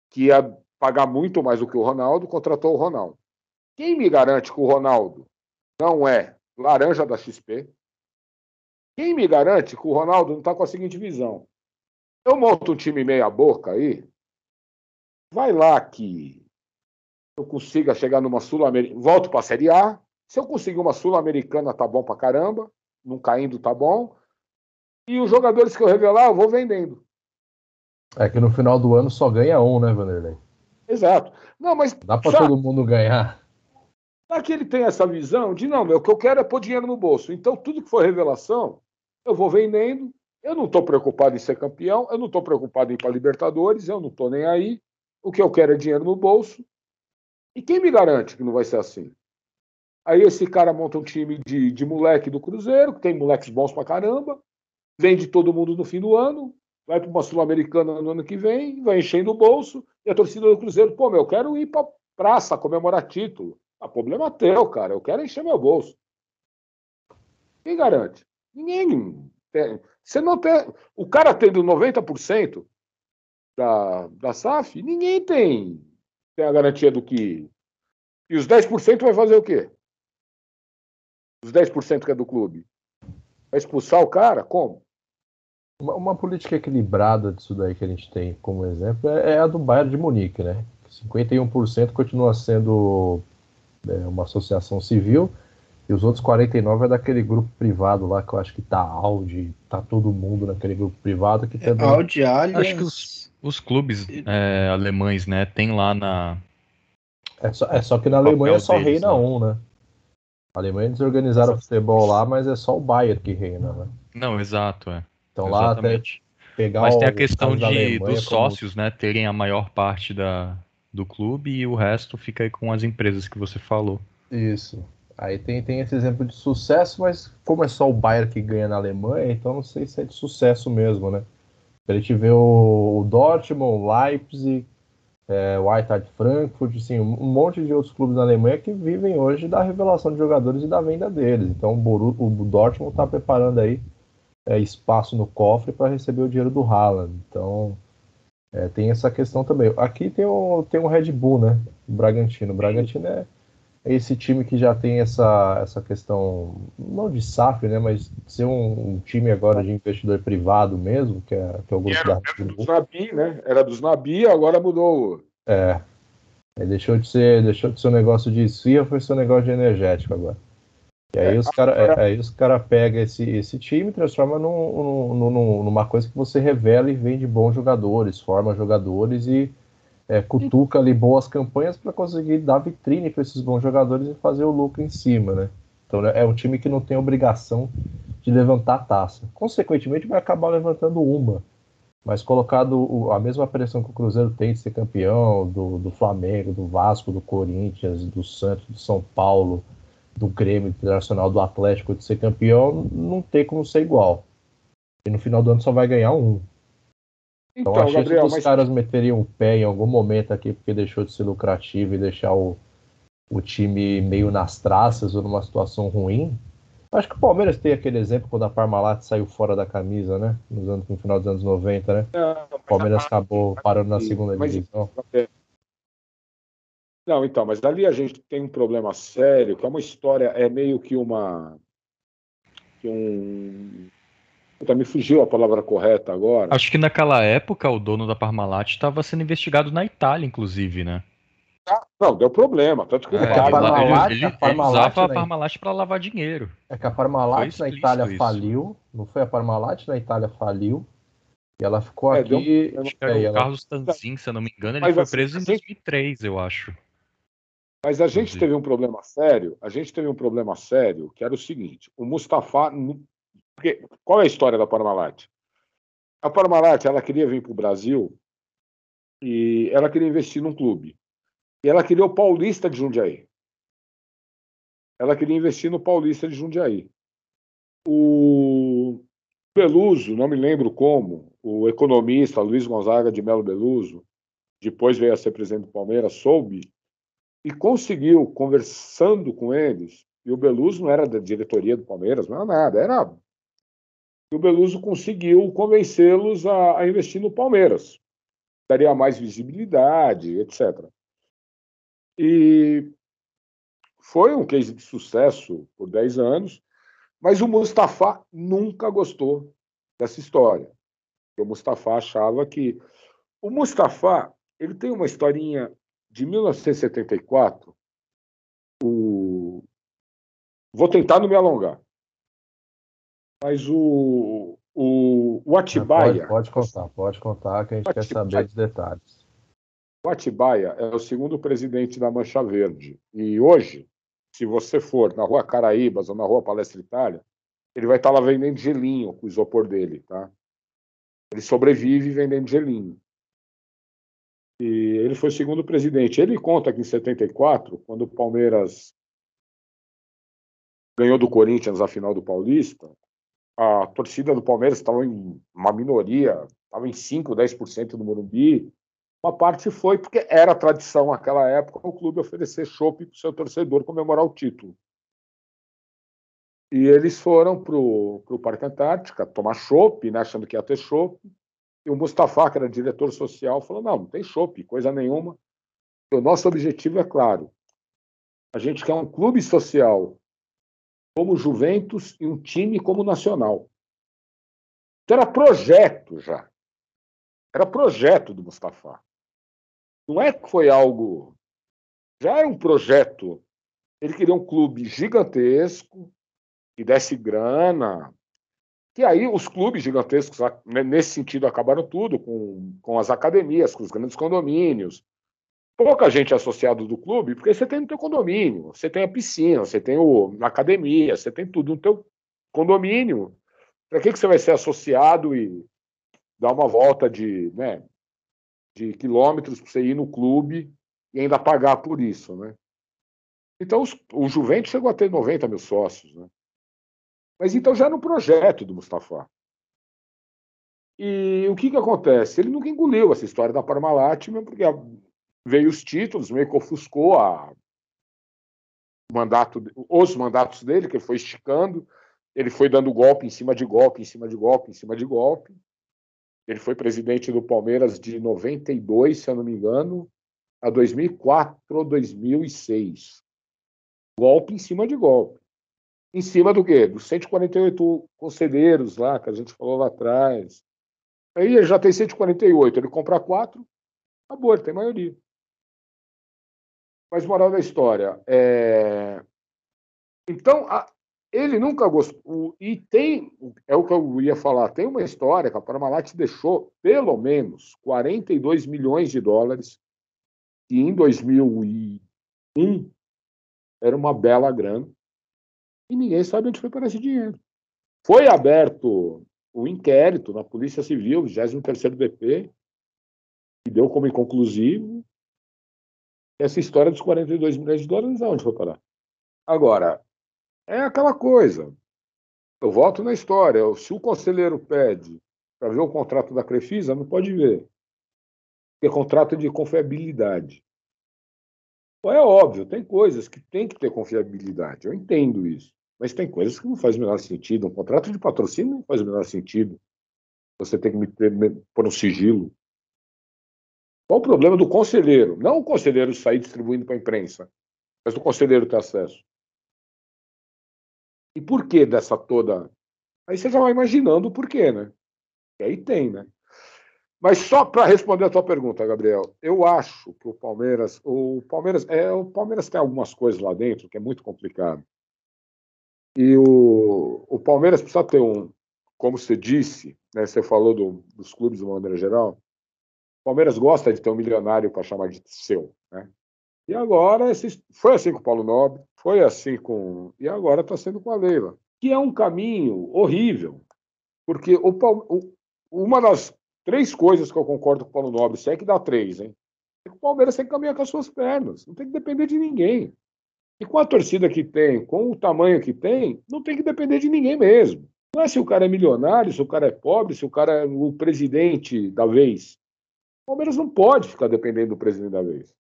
que ia pagar muito mais do que o Ronaldo, contratou o Ronaldo. Quem me garante que o Ronaldo não é laranja da XP? Quem me garante que o Ronaldo não está com a seguinte visão? Eu monto um time meia boca aí, vai lá que eu consiga chegar numa Sul-Americana, volto para a Série A, se eu conseguir uma Sul-Americana tá bom para caramba, não caindo tá bom, e os jogadores que eu revelar eu vou vendendo. É que no final do ano só ganha um, né, Vanderlei? Exato. Não, mas Dá pra sabe, todo mundo ganhar. Será que ele tem essa visão de não, meu, o que eu quero é pôr dinheiro no bolso. Então, tudo que for revelação, eu vou vendendo. Eu não estou preocupado em ser campeão, eu não estou preocupado em ir para Libertadores, eu não estou nem aí. O que eu quero é dinheiro no bolso. E quem me garante que não vai ser assim? Aí esse cara monta um time de, de moleque do Cruzeiro, que tem moleques bons pra caramba, vende todo mundo no fim do ano, vai para uma Sul-Americana no ano que vem, vai enchendo o bolso, e a torcida do Cruzeiro, pô, meu, eu quero ir pra praça comemorar título. Ah, problema teu, cara. Eu quero encher meu bolso. Quem garante? Ninguém. Tem. Você não tem. O cara tendo 90% da, da SAF, ninguém tem, tem a garantia do que E os 10% vai fazer o quê? Os 10% que é do clube. Vai expulsar o cara? Como? Uma, uma, política equilibrada disso daí que a gente tem como exemplo é, é a do Bayern de Munique, né? 51% continua sendo é, uma associação civil e os outros 49 é daquele grupo privado lá que eu acho que tá Audi, tá todo mundo naquele grupo privado que também... Audi, Allianz... Acho que os, os clubes é, alemães, né, tem lá na... É só, é só que na Alemanha só deles, reina né? um, né? A Alemanha eles organizaram o futebol lá, mas é só o Bayern que reina, né? Não, exato, é. Então Exatamente. lá até pegar Mas tem a questão de, dos sócios, como... né, terem a maior parte da, do clube e o resto fica aí com as empresas que você falou. Isso. Aí tem, tem esse exemplo de sucesso, mas como é só o Bayern que ganha na Alemanha, então não sei se é de sucesso mesmo, né? A gente vê o, o Dortmund, o Leipzig, é, o Eintracht Frankfurt, assim, um monte de outros clubes na Alemanha que vivem hoje da revelação de jogadores e da venda deles. Então o, Boru, o Dortmund está preparando aí é, espaço no cofre para receber o dinheiro do Haaland. Então é, tem essa questão também. Aqui tem o, tem o Red Bull, né? O Bragantino. O Bragantino é, esse time que já tem essa, essa questão, não de SAF, né? Mas ser um, um, time agora de investidor privado mesmo, que é, que é o grupo era, da Era dos Nabi, né? Era dos Nabi, agora mudou. É. deixou de ser, deixou de ser um negócio de esfia, foi ser um negócio de energético agora. E aí, é, os caras é, aí os cara pegam esse, esse time e transforma num, num, numa coisa que você revela e vende bons jogadores, forma jogadores e é, cutuca ali boas campanhas para conseguir dar vitrine para esses bons jogadores e fazer o lucro em cima, né? Então é um time que não tem obrigação de levantar a taça. Consequentemente, vai acabar levantando uma. Mas colocado a mesma pressão que o Cruzeiro tem de ser campeão, do, do Flamengo, do Vasco, do Corinthians, do Santos, do São Paulo, do Grêmio Internacional, do Atlético de ser campeão, não tem como ser igual. E no final do ano só vai ganhar um. Então, então a chance Gabriel, dos mas... caras meterem o pé em algum momento aqui porque deixou de ser lucrativo e deixar o, o time meio nas traças ou numa situação ruim. Acho que o Palmeiras tem aquele exemplo quando a Parmalat saiu fora da camisa, né? Nos anos, no final dos anos 90, né? o Palmeiras acabou parando na segunda divisão. Não, então, mas ali a gente tem um problema sério, que é uma história, é meio que uma. Que um. Puta, me fugiu a palavra correta agora. Acho que naquela época o dono da Parmalat estava sendo investigado na Itália, inclusive, né? Ah, não, deu problema. Tanto que é, a Parmalat, ele, ele, a Parmalat, ele usava a Parmalat para lavar dinheiro. É que a Parmalat na Itália isso. faliu. Não foi a Parmalat na Itália faliu. E ela ficou é, aqui. Deu, acho que era é, o ela... Carlos Tanzin, se eu não me engano, ele Mas, foi assim, preso em 2003, eu acho. Mas a gente teve um problema sério, a gente teve um problema sério, que era o seguinte, o Mustafa... Porque, qual é a história da Parmalat? A Parmalat, ela queria vir para o Brasil e ela queria investir num clube. E ela queria o Paulista de Jundiaí. Ela queria investir no Paulista de Jundiaí. O Beluso, não me lembro como, o economista Luiz Gonzaga de Melo Beluso, depois veio a ser presidente do Palmeiras, soube e conseguiu, conversando com eles, e o Beluso não era da diretoria do Palmeiras, não era nada, era. O Beluso conseguiu convencê-los a, a investir no Palmeiras. Daria mais visibilidade, etc. E foi um case de sucesso por 10 anos, mas o Mustafa nunca gostou dessa história. O Mustafa achava que. O Mustafa ele tem uma historinha de 1974, o... vou tentar não me alongar, mas o, o, o Atibaia. Pode, pode, contar, pode contar, que a gente Atibaia, quer saber os detalhes. O Atibaia é o segundo presidente da Mancha Verde. E hoje, se você for na rua Caraíbas ou na rua Palestra Itália, ele vai estar lá vendendo gelinho com o isopor dele, tá? Ele sobrevive vendendo gelinho. E ele foi o segundo presidente. Ele conta que em 74, quando o Palmeiras ganhou do Corinthians a final do Paulista, a torcida do Palmeiras estava em uma minoria, estava em 5, 10% do Morumbi. Uma parte foi porque era tradição naquela época o clube oferecer chopp para o seu torcedor comemorar o título. E eles foram para o Parque Antártica tomar chopp, né, achando que ia ter chopp. E o Mustafa, que era diretor social, falou: não, não tem chope, coisa nenhuma. O nosso objetivo é claro: A gente quer um clube social como Juventus e um time como Nacional. Então era projeto já. Era projeto do Mustafa. Não é que foi algo. Já era um projeto. Ele queria um clube gigantesco, que desse grana. Que aí os clubes gigantescos, né, nesse sentido, acabaram tudo, com, com as academias, com os grandes condomínios, pouca gente associada do clube, porque você tem no teu condomínio, você tem a piscina, você tem o, a academia, você tem tudo no teu condomínio. Para que, que você vai ser associado e dar uma volta de, né, de quilômetros para você ir no clube e ainda pagar por isso, né? Então, os, o Juventus chegou a ter 90 mil sócios, né? Mas então já no projeto do Mustafa. E o que, que acontece? Ele nunca engoliu essa história da Parmalat, porque veio os títulos, meio que ofuscou a mandato, os mandatos dele, que ele foi esticando, ele foi dando golpe em cima de golpe, em cima de golpe, em cima de golpe. Ele foi presidente do Palmeiras de 92, se eu não me engano, a 2004 ou 2006. Golpe em cima de golpe. Em cima do quê? Dos 148 conselheiros lá, que a gente falou lá atrás. Aí ele já tem 148, ele compra quatro, acabou, ele tem maioria. Mas moral da história, é... então a... ele nunca gostou. E tem, é o que eu ia falar, tem uma história que a Parmalat deixou pelo menos 42 milhões de dólares, que em 2001 era uma bela grana, e ninguém sabe onde foi para esse dinheiro. Foi aberto o inquérito na Polícia Civil, 23º DP, que deu como inconclusivo, essa história dos 42 milhões de dólares, aonde foi parar? Agora, é aquela coisa. Eu volto na história. Se o conselheiro pede para ver o contrato da Crefisa, não pode ver. Porque é contrato de confiabilidade. é óbvio, tem coisas que tem que ter confiabilidade. Eu entendo isso. Mas tem coisas que não faz o menor sentido. Um contrato de patrocínio não faz o menor sentido. Você tem que me, pôr um sigilo. Qual o problema do conselheiro? Não o conselheiro sair distribuindo para a imprensa, mas do conselheiro ter acesso. E por que dessa toda. Aí você já vai imaginando o porquê, né? E aí tem, né? Mas só para responder a tua pergunta, Gabriel, eu acho que o Palmeiras, o Palmeiras, é, o Palmeiras tem algumas coisas lá dentro que é muito complicado. E o, o Palmeiras precisa ter um, como você disse, né, você falou do, dos clubes de uma maneira geral, Palmeiras gosta de ter um milionário para chamar de seu, né? E agora foi assim com o Paulo Nobre, foi assim com e agora está sendo com a Leila, que é um caminho horrível, porque o, o, uma das três coisas que eu concordo com o Paulo Nobre, se é que dá três, hein? É que o Palmeiras tem que caminhar com as suas pernas, não tem que depender de ninguém. E com a torcida que tem, com o tamanho que tem, não tem que depender de ninguém mesmo. Não é se o cara é milionário, se o cara é pobre, se o cara é o presidente da vez. O Palmeiras não pode ficar dependendo do presidente da vez.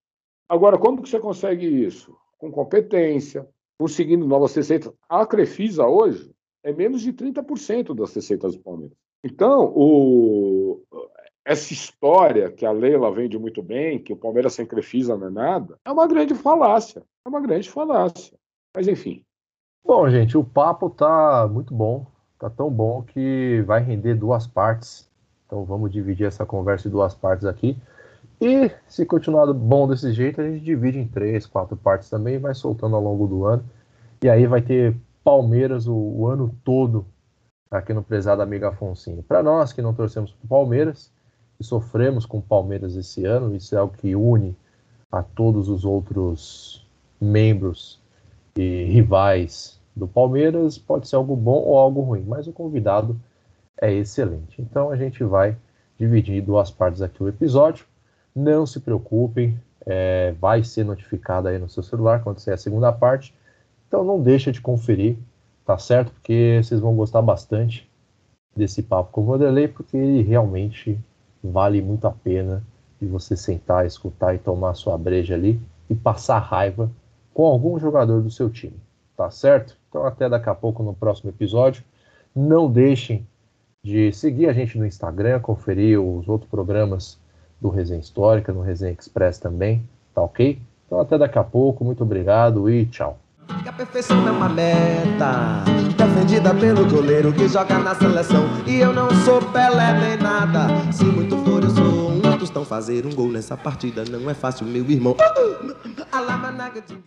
Agora, como que você consegue isso? Com competência, conseguindo novas receitas. A Crefisa hoje é menos de 30% das receitas do Palmeiras. Então, o... essa história que a Leila vende muito bem, que o Palmeiras sem Crefisa não é nada, é uma grande falácia. É uma grande falácia. Mas, enfim. Bom, gente, o papo tá muito bom. Tá tão bom que vai render duas partes. Então vamos dividir essa conversa em duas partes aqui. E se continuar bom desse jeito, a gente divide em três, quatro partes também e vai soltando ao longo do ano. E aí vai ter Palmeiras o, o ano todo aqui no prezado amigo Afonso. Para nós que não torcemos para Palmeiras e sofremos com Palmeiras esse ano, isso é o que une a todos os outros membros e rivais do Palmeiras, pode ser algo bom ou algo ruim, mas o convidado é excelente. Então a gente vai dividir em duas partes aqui o episódio. Não se preocupem, é, vai ser notificado aí no seu celular quando sair a segunda parte. Então não deixa de conferir, tá certo? Porque vocês vão gostar bastante desse papo com o Vanderlei, porque ele realmente vale muito a pena de você sentar, escutar e tomar sua breja ali e passar raiva com algum jogador do seu time, tá certo? Então até daqui a pouco no próximo episódio. Não deixem de seguir a gente no Instagram, conferir os outros programas do Resenha Histórica, no Resenha Express também, tá ok? Então até daqui a pouco, muito obrigado e tchau. A perfeição é uma meta Defendida pelo goleiro que joga na seleção. E eu não sou Pelé nem nada. Se muito for eu sou um. Fazer um gol nessa partida. Não é fácil meu irmão